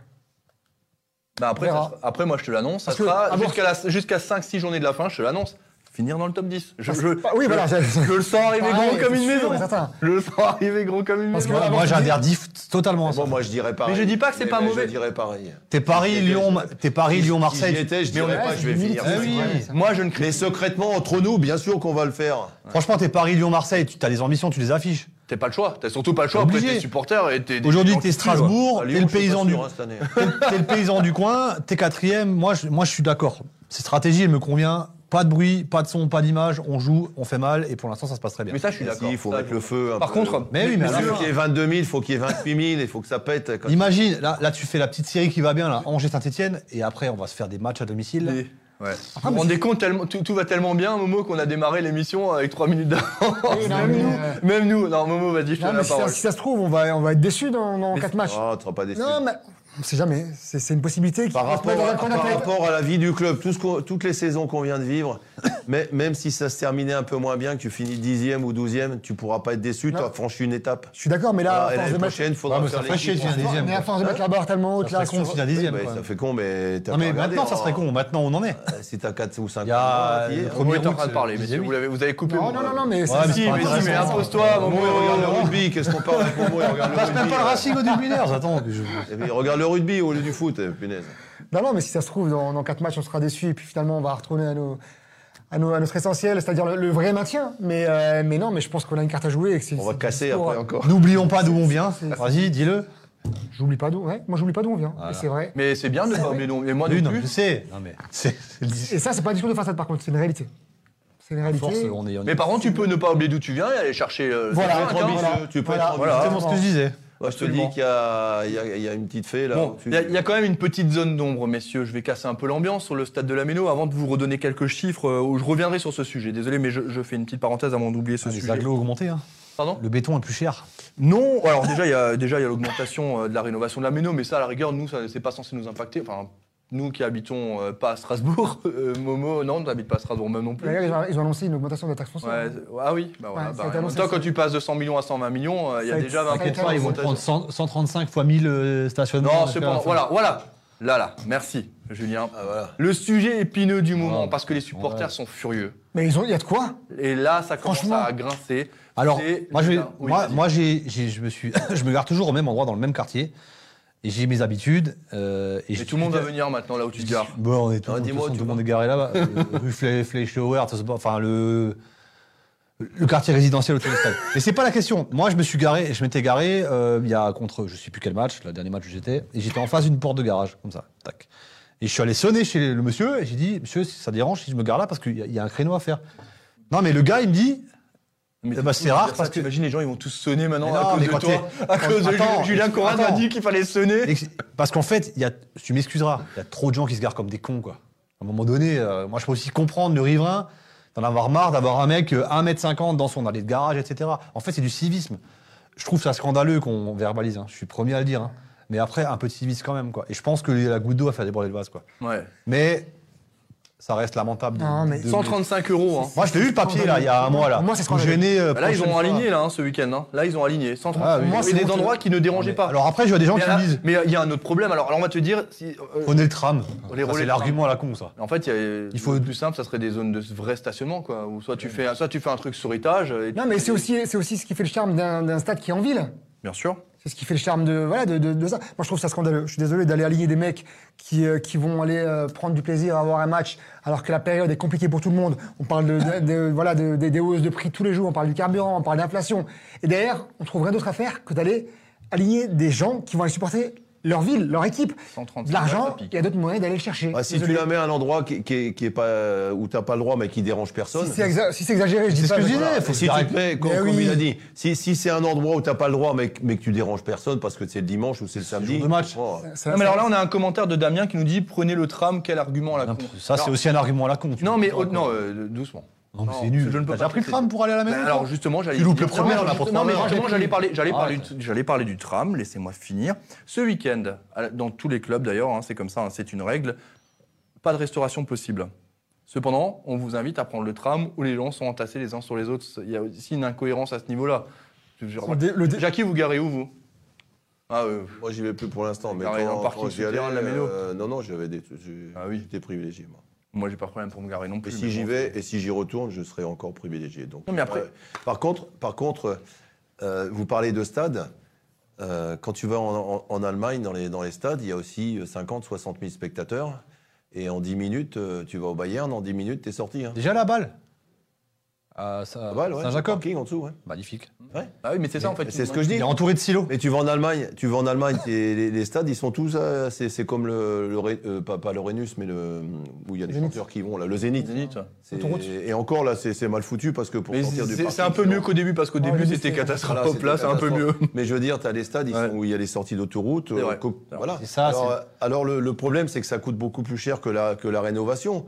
Bah, après, ça après, moi, je te l'annonce. Ça Parce que, sera à voir- jusqu'à la- jusqu'à 5-6 journées de la fin, je te l'annonce. Finir dans le top 10. Je, je- Ah oui, voilà. je le sens arriver gros comme une sûr, maison. mais. Je le sens arriver gros comme une Parce maison. que- Moi, avant, moi, je j'ai dis- adhère diff totalement à ça. Bon, moi, je dirais pareil. Mais je dis pas que c'est Mais- pas mais mauvais. Je dirais pareil. T'es Paris, Lyon, t'es Paris, Lyon, Si j'y Marseille. étais, je Mais on pas je vais finir. Ah oui. ouais, ça. Moi, je ne Mais critique. secrètement, entre nous, bien sûr qu'on va le faire. Franchement, t'es Paris, Lyon, Marseille, tu as des ambitions, tu les affiches. T'as pas le choix. T'as surtout pas le choix. Obligé. Après, t'es supporter et t'es. des Aujourd'hui, t'es. Strasbourg, t'es le paysan du, hein, t'es le paysan du coin, t'es quatrième. Moi, je, moi, je suis d'accord. Cette stratégie, elle me convient. Pas de bruit, pas de son, pas d'image. On joue, on fait mal, et pour l'instant, ça se passe très bien. Mais ça, je suis d'accord. il faut Ça, mettre je- le feu. un Par peu. contre, Mais oui, mais à la Au lieu fin- qu'il y ait 22 000, il faut qu'il y ait 28 000, il faut que ça pète. Quand- Imagine, là, là, tu fais la petite série qui va bien, là, Angers-Saint-Etienne, et après, on va se faire des matchs à domicile. Ouais. vous vous rendez compte, tellement, tout, tout va tellement bien, Momo, qu'on a démarré l'émission avec 3 minutes d'avance. Oui, non, même, mais, nous, euh, même nous. Non, Momo, vas-y, je te Non, donne mais la si ça, parole. si ça se trouve, on va, on va être déçus dans, dans Mais 4 matchs. Oh, tu seras pas déçu. Non, mais on sait jamais. C'est une possibilité qui Par rapport, par rapport à la vie du club, tout ce qu'on- toutes les saisons qu'on vient de vivre, <coughs> mais, même si ça se terminait un peu moins bien, que tu finis 10e ou 12e, tu pourras pas être déçu, tu as franchi une étape. Je suis d'accord, mais là, à force de mettre, prochaine, il faudra Ouais, mais faire ça chier, dixième. mais à force de mettre la barre tellement haute, Ça là, serait con la dixième. Ça fait con, mais t'as Non, mais maintenant, ça hein. serait con. Maintenant, on en est. Euh, Si t'as 4 ou 5 Il y a- ans, premier est en train de parler, messieurs. Vous, l'avez- vous avez coupé. Non, non, non, mais c'est Si, c'est mais impose-toi, Momo. Regarde le rugby, qu'est-ce qu'on parle avec Momo Il regarde le <laughs> passe même rugby. pas le Racing au Dubliners, attends. Il regarde le rugby au lieu du foot, punaise. Non, non, mais si ça se trouve, dans, dans 4 matchs, on sera déçus et puis finalement, on va retourner à, nos, à, nos- à notre essentiel, c'est-à-dire le, le vrai maintien. Mais, euh, mais non, mais je pense qu'on a une carte à jouer. Et que On va casser après encore. N'oublions pas d'où on vient. Vas-y, dis-le. J'oublie pas d'où. Ouais, moi, j'oublie pas d'où on vient. Voilà. C'est vrai. Mais c'est bien de pas oublier. donc- Et moi non je sais. Non, mais <laughs> c'est. Et ça, c'est pas un discours de façade, par contre, c'est une réalité. C'est une réalité. Force, on est. on est- Mais par contre, tu peux ne pas oublier d'où tu viens et aller chercher. euh, Voilà, le Tu peux être cinq, hein. voilà. ambitieux, tu peux Voilà. être Voilà. Exactement ce que je disais. Moi, je te dis qu'il y a, y, y une petite fée là. Bon, il y, a- il y a quand même une petite zone d'ombre, messieurs. Je vais casser un peu l'ambiance sur le stade de la Méno avant de vous redonner quelques chiffres. euh, où je reviendrai sur ce sujet. Désolé, mais je, je fais une petite parenthèse avant d'oublier ce Ah, les sujet. ont augmenté. hein. Pardon Le béton est plus cher. Non, alors déjà il y a déjà il y a l'augmentation euh, de la rénovation de la Méno, mais ça à la rigueur nous ça c'est pas censé nous impacter. Enfin nous qui habitons euh, pas à Strasbourg, <laughs> euh, Momo non, on n'habite pas à Strasbourg même non plus. D'ailleurs, ils ont- ils ont annoncé une augmentation de la taxe foncière. Ouais, c'est- ah oui, bah voilà. Ouais, bah, annoncé, ça. quand tu passes de 100 millions à 120 millions, euh, il y a déjà été- ça a 20 été T'inquiète pas, ils vont prendre 100 135 fois 1000 euh, stationnements. Non, c'est pas. Voilà, voilà. Là, là. Merci, Julien. Ah, voilà. Le sujet épineux du moment, Ouais. parce que les supporters Ouais. sont furieux. Mais ils ont- il y a de quoi? Et là, ça commence à grincer. Alors, moi, je, je, me suis, <laughs> je me garde toujours au même endroit, dans le même quartier. Et j'ai mes habitudes. euh, et tout le monde va venir maintenant là où tu te gares. Bon, on est tout, Ah, de toute dis-moi, façon, tu tout le monde est garé là-bas. <laughs> Euh, rue Fle- ça, enfin le, le quartier résidentiel autour du stade. Mais c'est pas la question. Moi, je me suis garé, je m'étais garé euh, il y a contre, je sais plus quel match, le dernier match où j'étais, et j'étais en face d'une porte de garage, comme ça, tac. Et je suis allé sonner chez le monsieur et j'ai dit, monsieur, si ça dérange si je me gare là parce qu'il y, a- il y a un créneau à faire. Non, mais le gars, il me dit, Mais Eh ben, c'est rare parce que- T'imagines, les gens, ils vont tous sonner maintenant Mais à non, cause mais de toi. À cause de Julien Corral m'a dit qu'il fallait sonner. Parce qu'en fait, y a, tu m'excuseras, il y a trop de gens qui se garent comme des cons, quoi. À un moment donné, euh, moi, je peux aussi comprendre le riverain, d'en avoir marre d'avoir un mec euh, 1m50 dans son allée de garage, etc. En fait, c'est du civisme. Je trouve ça scandaleux qu'on verbalise, hein. je suis premier à le dire. hein. Mais après, un peu de civisme quand même, quoi. Et je pense que la goutte d'eau a fait déborder le vase, quoi. Ouais. Mais ça reste lamentable. de- Non, mais de- 135 euros. Hein. Moi, je l'ai vu le papier là, il y a un mois là. Moi, c'est gênez, euh, Bah là, ils ont aligné là, hein, ce week-end. hein. Là, ils ont aligné. 135 Ah oui. Moi, c'est des endroits qui ne dérangeaient Mais pas. Alors après, je vois des gens mais qui là- disent mais il y a un autre problème. Alors, alors on va te dire. Si, euh, prenez le tram. C'est l'argument à la con, ça. En fait, il, y a- Il faut- le plus simple, ça serait des zones de vrai stationnement, quoi. Ou soit tu fais, soit tu fais un truc sur étage. et Non, mais c'est aussi, c'est aussi ce qui fait le charme d'un stade qui est en ville. Bien sûr. C'est ce qui fait le charme de, voilà, de, de- ça. Moi, je trouve ça scandaleux. Je suis désolé d'aller aligner des mecs qui, euh, qui vont aller euh, prendre du plaisir à voir un match alors que la période est compliquée pour tout le monde. On parle de, voilà, de- de- des hausses de prix tous les jours, on parle du carburant, on parle d'inflation. Et derrière, on trouve rien d'autre à faire que d'aller aligner des gens qui vont aller supporter leur ville, leur équipe. 135 De l'argent, il y a d'autres moyens d'aller le chercher. Bah, si Désolé. tu la mets à un endroit qui, qui est, qui est pas, où tu n'as pas le droit mais qui dérange personne. Si c'est exa- si c'est exagéré, je dis C'est ce pas. que je disais, faut si tu te mets, comme, Mais comme oui. il a dit, si, si c'est un endroit où tu n'as pas le droit mais, que- mais que tu déranges personne parce que c'est le dimanche ou c'est le samedi. match. oh, Ça- Non, mais alors là, on a un commentaire de Damien qui nous dit prenez le tram, quel argument à la con. Ça, c'est aussi un argument à la con. Non, mais non, euh, doucement. Non, mais Non, c'est nul. je ne peux T'as pas déjà pris le tram pour aller à la maison Bah, alors justement, j'allais Tu loupes le premier, Non, on a mais pour justement, trois mais heures. justement, j'allais parler, j'allais Ah, parler, ouais. du- j'allais parler du tram. Laissez-moi finir. Ce week-end, à la- dans tous les clubs d'ailleurs, hein, c'est comme ça, hein, c'est une règle. Pas de restauration possible. Cependant, on vous invite à prendre le tram où les gens sont entassés les uns sur les autres. Il y a aussi une incohérence à ce niveau-là. Je- je- Le dé- le dé- Jackie, vous garez où vous? Ah, euh, Moi, j'y vais plus pour l'instant. Mais Carré dans le quand, parking quand j'y allais, souterrain de la Méno. euh, non, non, j'avais des, j'ai- Ah oui. j'étais privilégié. Moi. Moi, j'ai pas de problème pour me garer non Et plus. si mais j'y vais et si j'y retourne, je serai encore privilégié. Donc, Non, mais après- euh, par contre, par contre, euh, vous parlez de stade. euh, quand tu vas en, en- en Allemagne, dans les, dans les stades, il y a aussi 50, 60 000 spectateurs. Et en 10 minutes, tu vas au Bayern, en 10 minutes, tu es sorti. Hein. Déjà la balle. Ah, voilà, ouais, Saint-Jacob. parking en dessous. Ouais. Magnifique. Ouais. Ah oui, mais c'est ça en fait. C'est ce que je dis. Il est entouré de silos. Mais tu vas en Allemagne, tu vas en Allemagne, t'es- les, les stades, ils sont tous, euh, c'est c'est comme le, le Ré- euh, pas, pas le Rhenus, mais le où il y a des Zénith. chanteurs qui vont là, le Zénith. Zénith. C'est- Autoroute. Et encore là, c'est c'est mal foutu parce que pour Mais sortir du c'est parking, c'est un peu tu mieux qu'au début parce qu'au Ouais, début c'était c'était- catastrophe. Voilà, c'était là, c'est un peu mieux. catastrophe. Mais je veux dire, tu as des stades ils Ouais. sont où? Il y a les sorties d'autoroute. Vrai. euh, co- voilà. C'est ça, Alors, euh, alors le, le problème, c'est que ça coûte beaucoup plus cher que la, que la rénovation.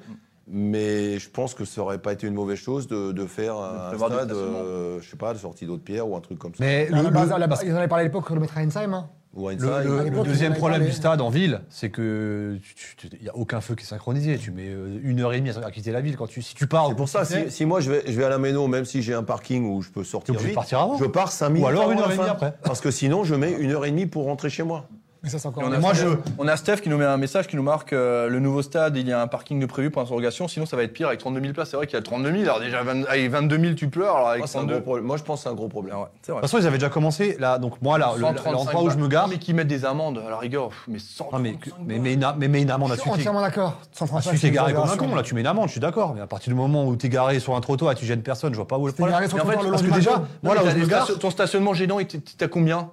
Mais je pense que ça aurait pas été une mauvaise chose de, de faire un stade, euh, je sais pas, de sortie d'eau de pierre ou un truc comme ça. Mais le, base, le- base, ils en avaient parlé à l'époque, le mettre à Ensheim. hein. Ou Le, le- À le l'époque, deuxième problème du stade en ville, c'est que il n'y a aucun feu qui est synchronisé. Tu mets euh, une heure et demie à quitter la ville. Quand tu, si tu pars, C'est pour ça, si, si moi je vais, je vais à la Méno, même si j'ai un parking où je peux sortir vite, partir avant. je pars 5 minutes Ou alors une heure et demie après. Parce que sinon, je mets une heure et demie pour rentrer chez moi. Mais ça, c'est encore. Et on, a moi, Steph, je- on a Steph qui nous met un message qui nous marque euh, le nouveau stade, il y a un parking de prévu pour l'interrogation, sinon ça va être pire avec 32 000 places. C'est vrai qu'il y a 32 000, alors déjà 20 avec 22 000 tu pleures, alors avec Moi, c'est un 32 gros problème. Moi, je pense que c'est un gros problème. Ah ouais, c'est vrai. De toute façon, ils avaient déjà commencé. Là, donc moi, là, le- 135 l'endroit où je me gare. Mais qui mettent des amendes, à la rigueur, pff, mais 135 Non, mais, mais, balles. mais, une, mais, mais une amende à Je suis entièrement d'accord. à 135, celui qui est c'est garé comme un con. Là, tu mets une amende, je suis d'accord. Mais à partir du moment où tu es garé sur un trottoir et tu gênes personne, je vois pas où est le T'es problème. garé sur le trottoir déjà, moi, là où je me gare, ton stationnement gênant, t'as combien?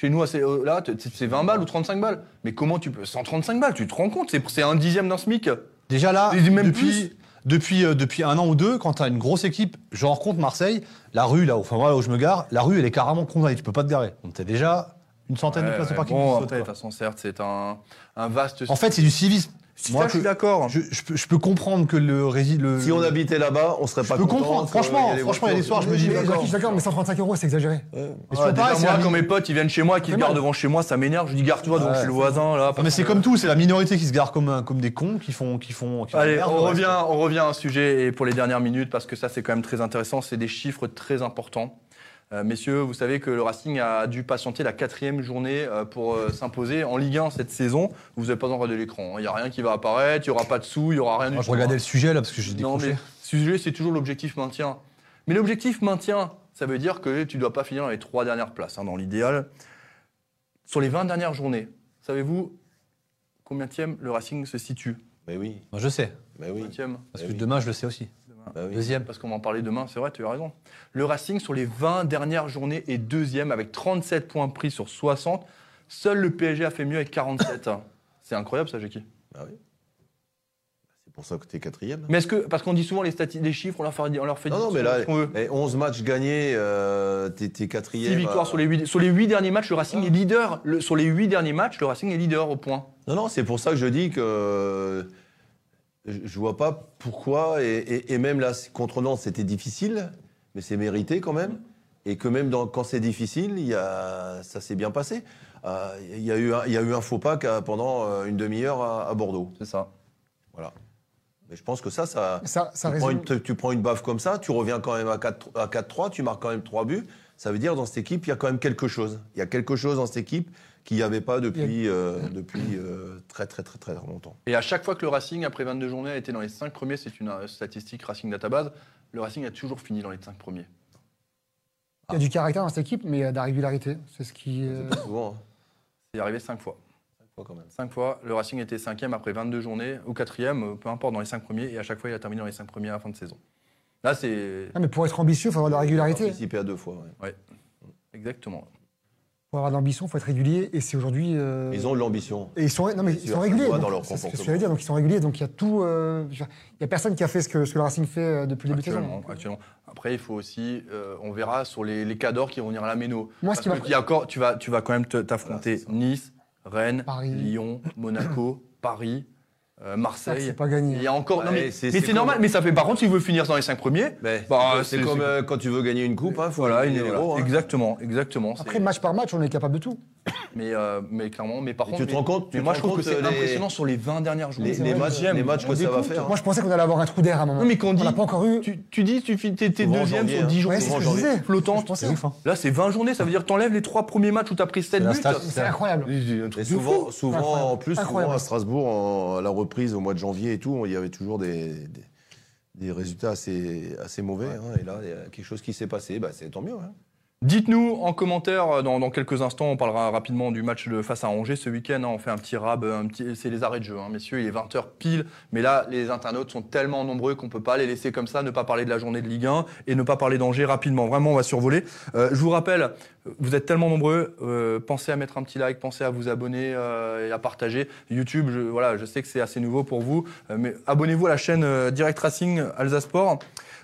Chez nous, euh, là, c'est 20 balles ou 35 balles. Mais comment tu peux 135 balles, tu te rends compte C'est un dixième d'un SMIC. Déjà là, même depuis, depuis, euh, depuis un an ou deux, quand tu as une grosse équipe, genre contre Marseille, la rue, là, enfin voilà où je me gare, la rue, elle est carrément condamnée, tu peux pas te garer. Donc tu déjà une centaine de Ouais, places de parking. bon, de toute façon, certes, c'est un, un vaste. En fait, c'est du civisme. Si moi, ça, je suis d'accord. Je, je peux, je peux comprendre que le résident. Le, Si on habitait là-bas, on serait Je pas peux content comprendre, franchement, les franchement, il y a des soirs, je me dis, je suis d'accord, mais 135 euros, c'est exagéré. Ouais. Mais Ah, c'est pareil, moi, quand mes potes ils viennent chez moi, qu'ils se garent devant chez moi, ça m'énerve. Je dis garde-toi devant Ouais. chez le voisin là. Mais c'est comme tout, c'est la minorité qui se gare comme, un- comme des cons, qui font. Qui font qui font Allez, on ouais. revient, on revient à un sujet et pour les dernières minutes parce que ça c'est quand même très intéressant. C'est des chiffres très importants. Euh, messieurs, vous savez que le Racing a dû patienter la quatrième journée euh, pour euh, s'imposer en Ligue 1 cette saison. Vous n'avez pas encore de l'écran. Il n'y a rien qui va apparaître, il n'y aura pas de sous, il n'y aura rien du tout. je regardais le sujet là parce que j'ai Non, décroché. mais sujet, c'est toujours l'objectif maintien. Mais l'objectif maintien, ça veut dire que tu ne dois pas finir dans les trois dernières places, hein, dans l'idéal. Sur les 20 dernières journées, savez-vous combien le Racing se situe? Mais oui, Moi, je sais, mais oui. 20e parce que oui. demain, je le sais aussi. Bah oui. Deuxième. Parce qu'on va en parler demain, c'est vrai, tu as raison. Le Racing, sur les 20 dernières journées, est deuxième avec 37 points pris sur 60. Seul le PSG a fait mieux avec 47. <coughs> C'est incroyable ça, Jackie. Bah oui. C'est pour ça que tu es quatrième. Mais est-ce que, parce qu'on dit souvent les, chiffres, on leur fait, on leur fait Non, non, mais là, veut. eh, 11 matchs gagnés, euh, t'es t'es quatrième. 6 victoires à- sur les 8 sur les huit derniers matchs, le Racing est leader. Le- sur les 8 derniers matchs, le Racing est leader au point. Non, non, c'est pour ça que je dis que euh, je, je vois pas pourquoi, et, et- et même là, contre Nantes, c'était difficile, mais c'est mérité quand même, et que même dans- quand c'est difficile, il y a, ça s'est bien passé. Euh, Il y, a eu un- il y a eu un faux pas qu'à- pendant euh, une demi-heure à, à Bordeaux. C'est ça. Voilà. Mais je pense que ça, ça, Ça, ça tu, prends résume. une, tu prends une baffe comme ça, tu reviens quand même à 4 à 4-3, tu marques quand même 3 buts. Ça veut dire dans cette équipe, il y a quand même quelque chose. Il y a quelque chose dans cette équipe qu'il n'y avait pas depuis, euh, depuis euh, très très très très longtemps. Et à chaque fois que le Racing, après 22 journées, a été dans les 5 premiers, c'est une euh, statistique Racing Database, le Racing a toujours fini dans les 5 premiers. Il y a du caractère dans cette équipe, mais il y a de la régularité. C'est ce qui. euh, C'est pas souvent, hein. C'est arrivé 5 fois. Cinq fois quand même. 5 fois, le Racing était 5e après 22 journées, ou 4e, peu importe, dans les 5 premiers, et à chaque fois, il a terminé dans les 5 premiers à la fin de saison. Là, c'est. Ah, mais pour être ambitieux, il faut avoir de la régularité. Participé à deux fois. ouais. Exactement. Pour avoir de l'ambition, il faut être régulier. Et c'est aujourd'hui. euh, Ils ont de l'ambition. Et ils sont, non, mais ils sûr, sont ça se réguliers. dans leur c'est ce que je comportement. voulais dire. Donc ils sont réguliers. Donc il y a tout. euh, veux il y a personne qui a fait ce que, ce que le Racing fait euh, depuis le début de saison. Actuellement. Après, il faut aussi, euh, on verra sur les, les cadors qui vont venir à la Méno. Moi, Parce ce qui m'a que il y a encore, tu vas, tu vas quand même te- t'affronter Voilà. Nice, Rennes, Paris. Lyon, Monaco, <clears throat> Paris, euh, Marseille. c'est pas Il gagné. y a encore. non, Ouais, mais c'est- mais c'est c'est normal. Mais ça fait par contre, si vous voulez finir dans les 5 premiers. Mais Bah, c'est c'est- comme euh, quand tu veux gagner une coupe, hein, faut Voilà, les voilà. héros, hein. exactement, exactement. c'est- Après, match par match, on est capable de tout. Mais, euh, mais clairement, mais par Et contre. tu te mais- rends compte- tu mais moi, je trouve que c'est les- impressionnant sur les 20 dernières journées. les, les matchs, les matchs que ça va faire. Moi, je pensais qu'on allait avoir un trou d'air à un moment. Non, mais quand on l'a pas encore eu. Tu, tu dis, tu en deuxième sur hein. 10 journées. Ouais. Flottante. Hein. Là, c'est 20 journées, ça veut dire que t'enlèves les 3 premiers matchs où t'as pris 7 la buts. C'est incroyable. Et souvent, en plus, souvent à Strasbourg, la reprise au mois de janvier et tout, il y avait toujours des, des, résultats assez, assez mauvais. hein. et là, il y a quelque chose qui s'est passé, bah, c'est tant mieux. hein. Dites-nous en commentaire, euh, dans, quelques instants, on parlera rapidement du match face à Angers ce week-end. hein. on fait un petit rab, c'est les arrêts de jeu, hein, messieurs. Il est 20h pile. Mais là, les internautes sont tellement nombreux qu'on peut pas les laisser comme ça, ne pas parler de la journée de Ligue 1 et ne pas parler d'Angers rapidement. Vraiment, on va survoler. Euh, je vous rappelle, vous êtes tellement nombreux, euh, pensez à mettre un petit like, pensez à vous abonner et à partager. YouTube, je, voilà, je sais que c'est assez nouveau pour vous, mais abonnez-vous à la chaîne Direct Racing Alsace Sport.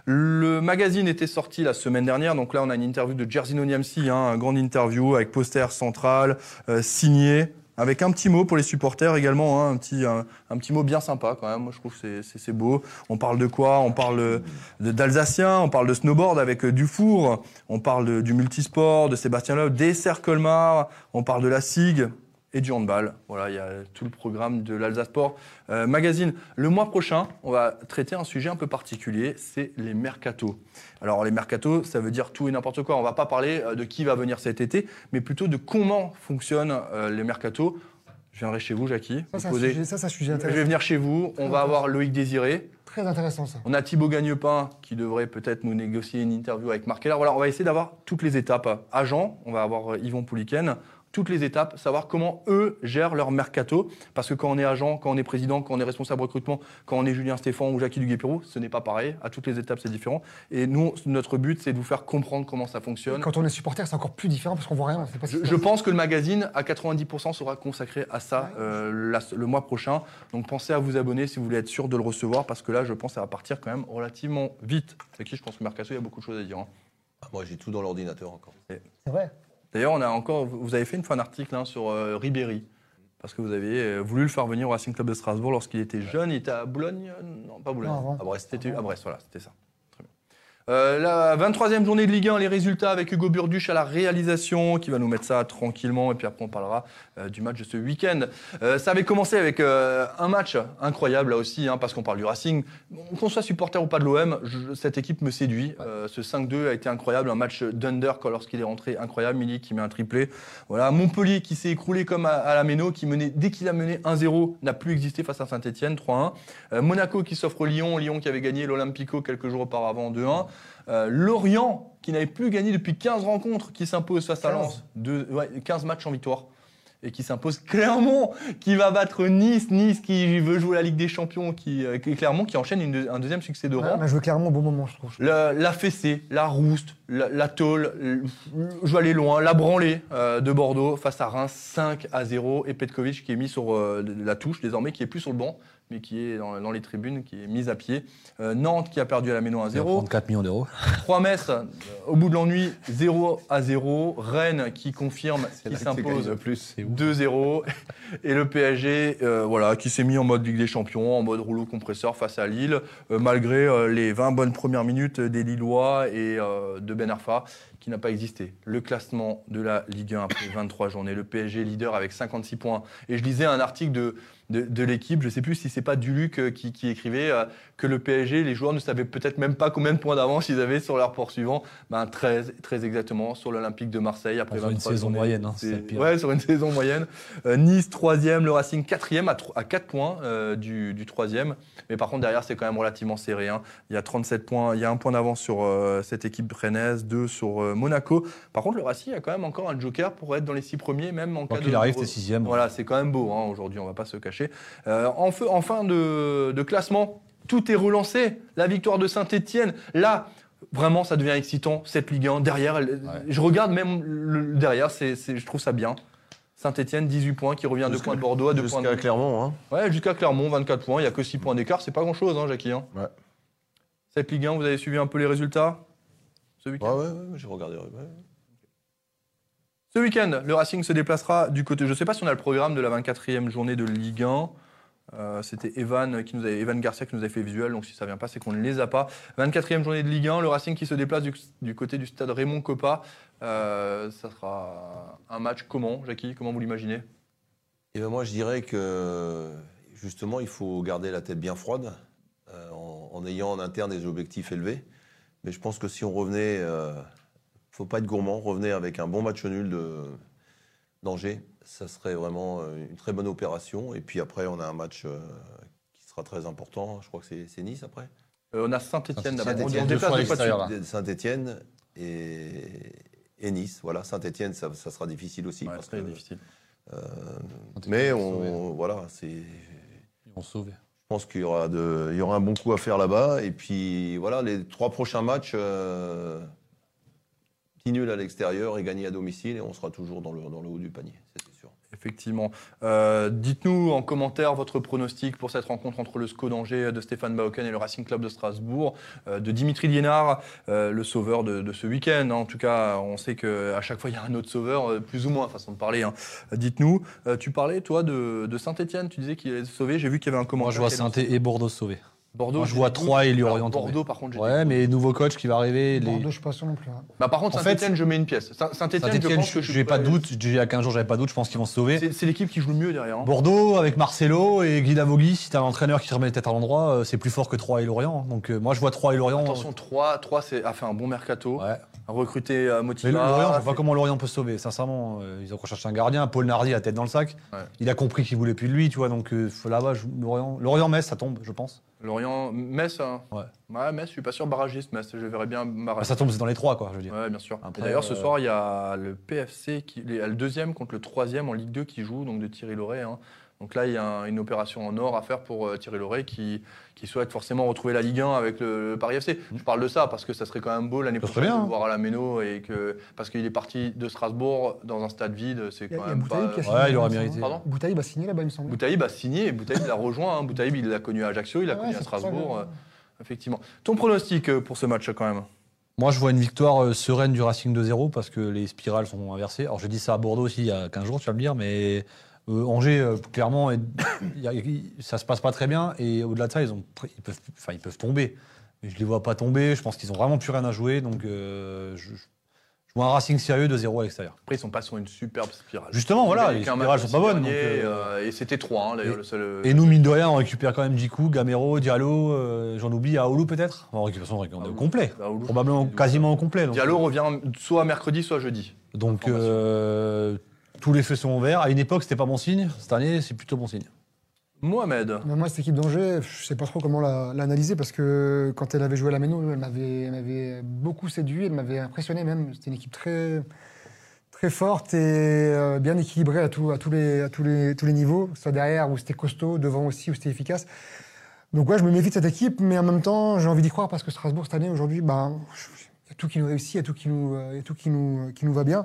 Le magazine était sorti la semaine dernière, donc là on a une interview de Jersino Niamsi, hein, une grande interview avec poster central, euh, signé, avec un petit mot pour les supporters également, hein, un, petit, un, petit mot bien sympa quand même, moi je trouve que c'est- beau. On parle de quoi? On parle euh, d'Alsacien, on parle de snowboard avec euh, Dufour, on parle du multisport, de Sébastien Loeb, d'Esser Colmar, on parle de la SIG et du handball. Voilà, il y a tout le programme de l'Alsace Sport euh, Magazine. Le mois prochain, on va traiter un sujet un peu particulier, c'est les mercatos. Alors les mercatos, ça veut dire tout et n'importe quoi. On va pas parler euh, de qui va venir cet été, mais plutôt de comment fonctionnent euh, les mercatos. Je viendrai chez vous, Jackie. Ça, un poser- sujet- ça, un sujet Je vais intéressant. venir chez vous. On va avoir Loïc Désiré. Très intéressant, ça. On a Thibaut Gagnepin qui devrait peut-être nous négocier une interview avec Marc Keller. Voilà, on va essayer d'avoir toutes les étapes. Agent, on va avoir euh, Yvon Pouliken. Toutes les étapes, savoir comment eux gèrent leur mercato. Parce que quand on est agent, quand on est président, quand on est responsable recrutement, quand on est Julien Stéphan ou Jackie Duguay-Pirou, ce n'est pas pareil. À toutes les étapes, c'est différent. Et nous, notre but, c'est de vous faire comprendre comment ça fonctionne. Quand on est supporter, c'est encore plus différent parce qu'on voit rien. pas Je, pense que le magazine, à 90%, sera consacré à ça euh, la- le mois prochain. Donc pensez à vous abonner si vous voulez être sûr de le recevoir, parce que là, je pense que ça va partir quand même relativement vite. C'est qui, je pense que Mercato, il y a beaucoup de choses à dire. hein. Ah, moi, j'ai tout dans l'ordinateur encore. C'est vrai. D'ailleurs, on a encore, vous avez fait une fois un article hein, sur euh, Ribéry, parce que vous avez euh, voulu le faire venir au Racing Club de Strasbourg lorsqu'il était jeune. Il était à Boulogne euh, Non, pas Boulogne. Non, avant. à Brest. C'était à Brest, voilà, c'était ça. Très bien. Euh, la 23e journée de Ligue 1, les résultats avec Hugo Burduche à la réalisation, qui va nous mettre ça tranquillement, et puis après on parlera du match de ce week-end. Euh, ça avait commencé avec euh, un match incroyable là aussi, hein, parce qu'on parle du Racing. Qu'on soit supporter ou pas de l'OM, cette équipe me séduit. Euh, ce 5-2 a été incroyable, un match d'Under lorsqu'il est rentré, incroyable. Milly qui met un triplé. Voilà, Montpellier qui s'est écroulé comme à, à la Méno, qui menait dès qu'il a mené 1-0, n'a plus existé face à Saint-Etienne, 3-1. Euh, Monaco qui s'offre Lyon, Lyon qui avait gagné l'Olympico quelques jours auparavant, 2-1. Euh, Lorient qui n'avait plus gagné depuis 15 rencontres, qui s'impose face à 15. Lens, ouais, 15 matchs en victoire. Et qui s'impose Clermont, qui va battre Nice, Nice qui veut jouer la Ligue des Champions, qui, euh, qui- Clermont qui enchaîne une deux- un deuxième succès de Ouais, rang. a joué clairement au bon moment, je trouve. La, la fessée, la rouste, la, la tôle, le- je vais aller loin, la branlée euh, de Bordeaux face à Reims 5 à 0 et Petkovic qui est mis sur euh, la touche désormais, qui est plus sur le banc, mais qui est dans, dans les tribunes, qui est mis à pied. Euh, Nantes qui a perdu à la Méno 1 0. 34 millions d'euros. <laughs> 3 Metz, euh, au bout de l'ennui, 0 à 0. Rennes qui confirme, qui s'impose plus. 2-0. Et le PSG, euh, voilà, qui s'est mis en mode Ligue des Champions, en mode rouleau compresseur face à Lille, euh, malgré euh, les 20 bonnes premières minutes des Lillois et euh, de Ben Arfa, qui n'a pas existé. Le classement de la Ligue 1 après 23 journées. Le PSG leader avec 56 points. Et je lisais un article de, de, de l'équipe. Je ne sais plus si c'est pas Duluc euh, qui, qui écrivait euh, que le PSG, les joueurs ne savaient peut-être même pas combien de points d'avance ils avaient sur leur poursuivant. Ben 13, très exactement sur l'Olympique de Marseille après Sur une 23 saison journées. moyenne, hein, C'est- pire. Ouais, sur une <laughs> saison moyenne. Euh, nice 3e, le Racing 4e à, à 4 points euh, du, du 3e. Mais par contre, derrière, c'est quand même relativement serré. hein. Il y a 37 points, il y a un point d'avance sur cette équipe rennaise, deux sur Monaco. Par contre, le Racing a quand même encore un joker pour être dans les six premiers, même en cas qu'il de. arrive, t'es sixième. Voilà, c'est quand même beau hein, aujourd'hui, on va pas se cacher. Euh, en, feu- en fin de, de classement, tout est relancé. La victoire de Saint-Etienne, là, vraiment, ça devient excitant. Cette Ligue 1, derrière, je regarde même le, derrière, c'est, je trouve ça bien. Saint-Etienne, 18 points, qui revient à 2 Jusqu'à- points de Bordeaux, à 2 points de... Jusqu'à Clermont, hein. Ouais, jusqu'à Clermont, 24 points, il n'y a que 6 points d'écart, c'est pas grand-chose, hein, Jackie. hein. Ouais. Cette Ligue 1, vous avez suivi un peu les résultats? Ce week-end? Ouais, ouais, ouais, j'ai regardé. ouais. Ce week-end, le Racing se déplacera du côté. Je ne sais pas si on a le programme de la 24e journée de Ligue 1. Euh, C'était Evan, Evan Garcia qui nous avait fait visuel, donc si ça vient pas, c'est qu'on ne les a pas. 24e journée de Ligue 1, le Racing qui se déplace du, côté du stade Raymond Coppa. Euh, ça sera un match comment, Jackie? Comment vous l'imaginez? Et ben moi, je dirais que justement, il faut garder la tête bien froide euh, en, ayant en interne des objectifs élevés. Mais je pense que si on revenait, faut pas être gourmand, revenez avec un bon match nul de d'Angers, ça serait vraiment euh, une très bonne opération. Et puis après, on a un match euh, qui sera très important. Je crois que c'est Nice après. Euh, On a Saint-Etienne d'abord. On, on déplace suite. là. Saint-Étienne et, et Nice. Voilà, Saint-Étienne, ça, ça sera difficile aussi. Ouais, parce très que, difficile. euh, mais on, sauver. voilà, c'est. Ils vont sauver. Je pense qu'il y aura, de, il y aura un bon coup à faire là-bas. Et puis voilà, les trois prochains matchs, euh, petit nul à l'extérieur et gagné à domicile. Et on sera toujours dans le, dans le haut du panier, c'est sûr. Effectivement. Euh, Dites-nous en commentaire votre pronostic pour cette rencontre entre le SCO d'Angers de Stéphane Bauken et le Racing Club de Strasbourg, euh, de Dimitri Liénard, euh, le sauveur de, de ce week-end. En tout cas, on sait qu'à chaque fois, il y a un autre sauveur, plus ou moins, façon de parler. hein. Dites-nous, euh, tu parlais, toi, de, de Saint-Etienne, tu disais qu'il allait sauver. J'ai vu qu'il y avait un commentaire. Moi, je vois qui est dans- Saint et Bordeaux sauvés. Bordeaux. Moi, je j'ai vois des Troyes doutes. et Lorient Alors, tomber. Bordeaux, par contre, j'ai Ouais, mais nouveau coach qui va arriver. les- Bordeaux, je suis pas sûr non plus. hein. Bah, par contre, En fait, Saint-Etienne, je mets une pièce. Saint- Saint-Etienne, je Saint-Etienne, pense que je j'ai pas de doute. Il y a 15 jours, j'avais pas de doute. Je pense qu'ils vont se sauver. C'est c'est l'équipe qui joue le mieux derrière. hein. Bordeaux avec Marcelo et Guy Lavogui, si t'as un entraîneur qui te remet les têtes à l'endroit, euh, c'est plus fort que Troyes et Lorient. Donc euh, moi je vois Troyes et Lorient. Attention, 3, 3 a fait un bon mercato. Ouais. A recruté euh, Mais Motiva. Lorient, je vois pas comment Lorient peut se sauver. Sincèrement, euh, ils ont recherché un gardien. Paul Nardi, la tête dans le sac. Ouais. Il a compris qu'il voulait plus de lui, tu vois. Donc euh, là-bas, Lorient, Lorient-Metz, ça tombe, je pense. Lorient, Metz. hein. Ouais. Ouais, Metz, je suis pas sûr barragiste, Metz. Je verrais bien Bah, barragiste. ça tombe, c'est dans les trois, quoi, je veux dire. Ouais, bien sûr. D'ailleurs, ce soir, il y a le PFC, qui, le deuxième contre le troisième en Ligue 2 qui joue, donc de Thierry Loret. hein. Donc là, il y a un- une opération en or à faire pour euh, Thierry Loret qui, qui souhaite forcément retrouver la Ligue 1 avec le, le Paris FC. Je parle de ça parce que ça serait quand même beau l'année prochaine bien, de le hein. voir à la Méno et que parce qu'il est parti de Strasbourg dans un stade vide, c'est Il y a, quand il y a même Boutaïb pas. qui a Ouais, signé. il aurait me semble. mérité. Pardon Boutaïb a signé là-bas, il me semble. Boutaïb a signé, et Boutaïb l'a rejoint. Hein. Boutaïb, il l'a connu à Ajaccio, il l'a Ouais, connu à Strasbourg. euh, effectivement. Ton pronostic euh, pour ce match quand même? Moi, je vois une victoire euh, sereine du Racing 2-0 parce que les spirales sont inversées. Alors, j'ai dit ça à Bordeaux aussi il y a 15 jours, tu vas me dire, mais euh, Angers, euh, clairement, est- <coughs> y a- ça se passe pas très bien. Et au-delà de ça, ils, ont, ils, peuvent, enfin, ils peuvent tomber. Mais je les vois pas tomber. Je pense qu'ils ont vraiment plus rien à jouer. Donc, euh, je, je vois un Racing sérieux 2-0 à l'extérieur. Après, ils sont pas sur une superbe spirale. Justement, voilà, les spirales sont pas bonnes. dernier, donc, et c'était 3, hein, d'ailleurs, et- le seul. Et nous, mine de rien, on récupère quand même Djikou, Gamero, Diallo, j'en oublie, Aoulou peut-être? En récupération, on est au Aoulou. complet. Aoulou. Probablement quasiment au complet. donc. Diallo revient soit mercredi, soit jeudi. Donc euh, tous les feux sont verts. À une époque, c'était pas bon signe. Cette année, c'est plutôt bon signe. Mohamed. Mais moi, cette équipe d'Angers, je sais pas trop comment la- l'analyser parce que quand elle avait joué à la Méno, elle m'avait beaucoup séduit, elle m'avait impressionné même. C'était une équipe très, très forte et euh, bien équilibrée à, tout- à, tous les, à tous, les, tous les niveaux, soit derrière où c'était costaud, devant aussi où c'était efficace. Donc ouais, je me méfie de cette équipe, mais en même temps, j'ai envie d'y croire parce que Strasbourg cette année, aujourd'hui, ben, il y a tout qui nous réussit, il y a tout qui nous, euh, il y a tout qui nous, qui nous va bien.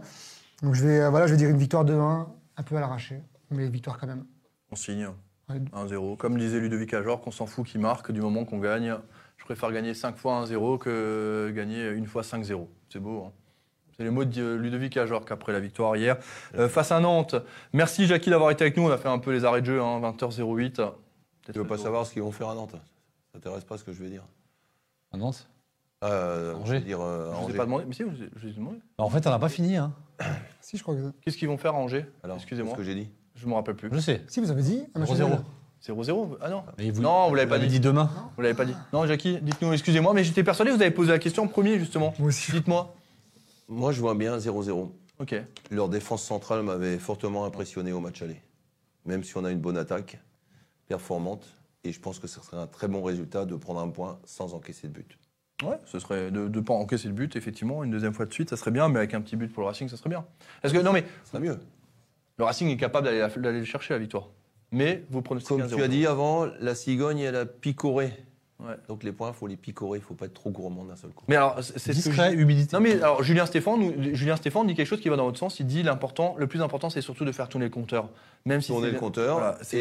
Donc je vais, euh, voilà, je vais dire une victoire de 1 un peu à l'arraché, mais victoire quand même. On signe Ouais. 1-0. Comme disait Ludovic Ajor, qu'on s'en fout qui marque du moment qu'on gagne. Je préfère gagner 5 fois 1-0 que gagner une fois 5-0. C'est beau. hein. C'est les mots de Ludovic Ajor après la victoire hier. Euh, face à Nantes. Merci Jackie d'avoir été avec nous. On a fait un peu les arrêts de jeu, hein, 20h08. Tu veux pas savoir ce qu'ils vont faire à Nantes? Ça t'intéresse pas ce que je vais dire? À Nantes? Euh, Angers. je veux dire, euh, pas demandé. Mais si, je vous ai- je vous ai demandé. Bah, En fait, on n'a pas fini. Hein. <coughs> Si, je crois que Qu'est-ce qu'ils vont faire à Angers Alors, Excusez-moi. ce que j'ai dit. Je me rappelle plus. Je sais. Si, vous avez dit un match 0-0. nul. 0-0 Ah non Mais vous, Non, vous l'avez pas l'avez dit. dit demain. Vous l'avez pas dit. Non, Jackie, dites-nous, excusez-moi, mais j'étais persuadé que vous avez posé la question en premier, justement. Moi aussi. Dites-moi. Moi, je vois bien 0-0. Ok. Leur défense centrale m'avait fortement impressionné au match aller. Même si on a une bonne attaque, performante. Et je pense que ce serait un très bon résultat de prendre un point sans encaisser de but. Ouais, ce serait de ne pas encaisser le but, effectivement, une deuxième fois de suite, ça serait bien, mais avec un petit but pour le Racing, ça serait bien. Parce que, non, mais serait mieux. le Racing est capable d'aller le chercher, la victoire. Mais vous pronostiquez Comme tu 0-0. as dit avant, la cigogne, elle a picoré. Ouais. Donc les points, il faut les picorer. Il ne faut pas être trop gourmand d'un seul coup. Mais alors, c'est Discret, je- humilité. Non mais alors Julien Stéphane, nous- Julien Stéphane dit quelque chose qui va dans votre sens. Il dit l'important, le plus important, c'est surtout de faire tourner le compteur, même si Tourner c'est- le compteur. Voilà, c'est-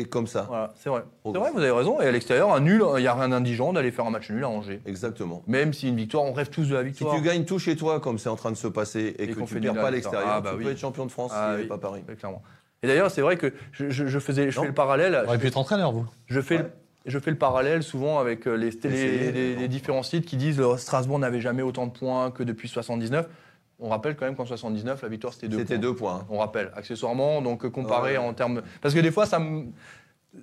et comme ça. Voilà, c'est vrai. C'est vrai, vous avez raison. Et à l'extérieur, un nul, il n'y a rien d'indigent d'aller faire un match nul à Angers. Exactement. Même si une victoire, on rêve tous de la Si victoire. tu gagnes tout chez toi, comme c'est en train de se passer, et, Et que qu'on tu perds pas à l'extérieur. Ah, bah tu oui. peux être champion de France Ah oui. pas Paris. Clairement. Et d'ailleurs, c'est vrai que je, je- je faisais, je Non. fais le parallèle. Vous auriez pu être entraîneur, vous. Je fais, le, Je fais le parallèle souvent avec euh, les, télé- Essayez, les- non. les différents sites qui disent que Strasbourg n'avait jamais autant de points que depuis 79. On rappelle quand même qu'en 79, la victoire c'était deux C'était points. deux points. hein. On rappelle, accessoirement, donc euh, comparé Ouais. en termes. Parce que des fois, ça me.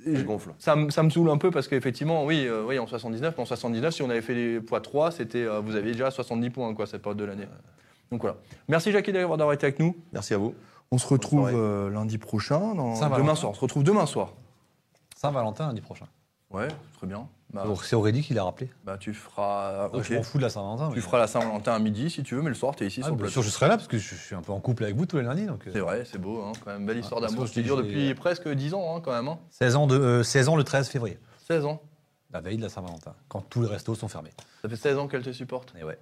C'est gonfle. Ça me, ça me saoule un peu parce qu'effectivement, oui, euh, oui, en 79, mais en 79, si on avait fait les poids 3, c'était, euh, vous aviez déjà 70 points, quoi, cette période de l'année. Donc voilà. Merci Jackie d'avoir d'avoir été avec nous. Merci à vous. On se retrouve euh, lundi prochain, dans- demain soir. On se retrouve demain soir. Saint-Valentin lundi prochain. Ouais, très bien. Bah, c'est Aurélie qui l'a rappelé. bah, tu feras. Donc, ok. Je m'en fous de la Saint-Valentin. Tu mais- feras la Saint-Valentin à midi si tu veux, mais le soir, tu es ici Ah, sur le bien sûr, je serai là parce que je suis un peu en couple avec vous tous les lundis. Donc, euh, C'est vrai, c'est beau, hein, quand même. Belle histoire parce d'amour qui dure depuis j'ai- presque 10 ans, hein, quand même. hein. 16 ans, de, euh, 16 ans le 13 février, 16 ans. la veille de la Saint-Valentin, quand tous les restos sont fermés. Ça fait 16 ans qu'elle te supporte. Et ouais.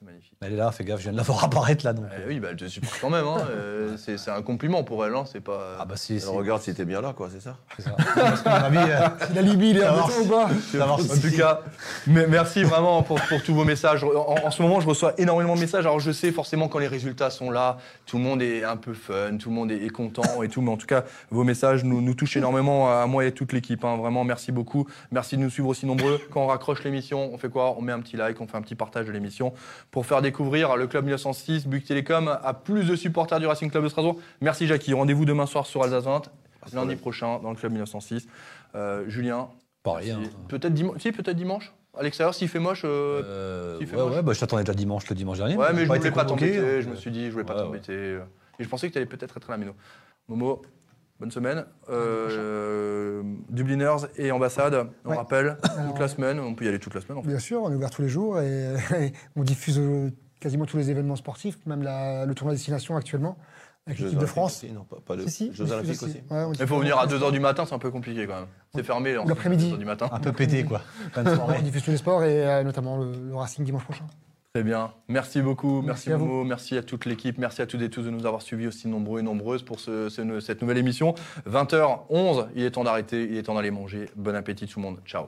C'est magnifique. Elle est là, fais gaffe, je viens de la voir apparaître là. Donc, Eh oui, bah, elle te supporte quand même. hein. Euh, <laughs> c'est c'est un compliment pour elle. Hein. C'est pas. Ah bah c'est Elle regarde si t'es bien là, quoi, c'est ça? C'est ça. Parce que mon ami, euh, <laughs> Si l'alibi, il est embêtant ou pas En si- tout cas, mais merci vraiment pour, pour tous vos messages. En, en ce moment, je reçois énormément de messages. Alors, je sais forcément quand les résultats sont là, tout le monde est un peu fun, tout le monde est, est content et tout. Mais en tout cas, vos messages nous, nous touchent énormément à moi et toute l'équipe. hein. Vraiment, merci beaucoup. Merci de nous suivre aussi nombreux. Quand on raccroche l'émission, on fait quoi? On met un petit like, on fait un petit partage de l'émission pour faire découvrir le club 1906, Bouygues Télécom, à plus de supporters du Racing Club de Strasbourg. Merci Jackie. Rendez-vous demain soir sur Alsace 20, lundi prochain dans le club 1906. Euh, Julien, Pareil. hein. si- Peut-être dimanche. Si, peut-être dimanche. À l'extérieur, s'il fait moche. euh, Euh, fait ouais, moche. ouais, bah, je t'attendais déjà dimanche, le dimanche dernier. ouais, mais je voulais pas t'embêter. Je me suis dit, je voulais pas Ouais, ouais. t'embêter. Et je pensais que tu allais peut-être être à la Méno. Momo, bonne semaine. Euh, Dubliners et ambassade, on Ouais. rappelle, Alors, toute la semaine. On peut y aller toute la semaine. En fait. Bien sûr, on est ouvert tous les jours et, <laughs> et on diffuse euh, quasiment tous les événements sportifs, même la- le tournoi destination actuellement, avec l'équipe de France. aussi, non, pas, pas le- Si, si, Jeux Olympiques aussi. Ouais, Il faut venir à 2h du matin, c'est un peu compliqué quand même. C'est fermé. en- l'après-midi. 2h du matin. Un peu pété, quoi. On diffuse tous les sports et euh, notamment le, le Racing dimanche prochain. Très bien. Merci beaucoup. Merci, Merci à vous. Merci à toute l'équipe. Merci à toutes et tous de nous avoir suivis aussi nombreux et nombreuses pour ce- ce- cette nouvelle émission. 20h11, il est temps d'arrêter, il est temps d'aller manger. Bon appétit tout le monde. Ciao.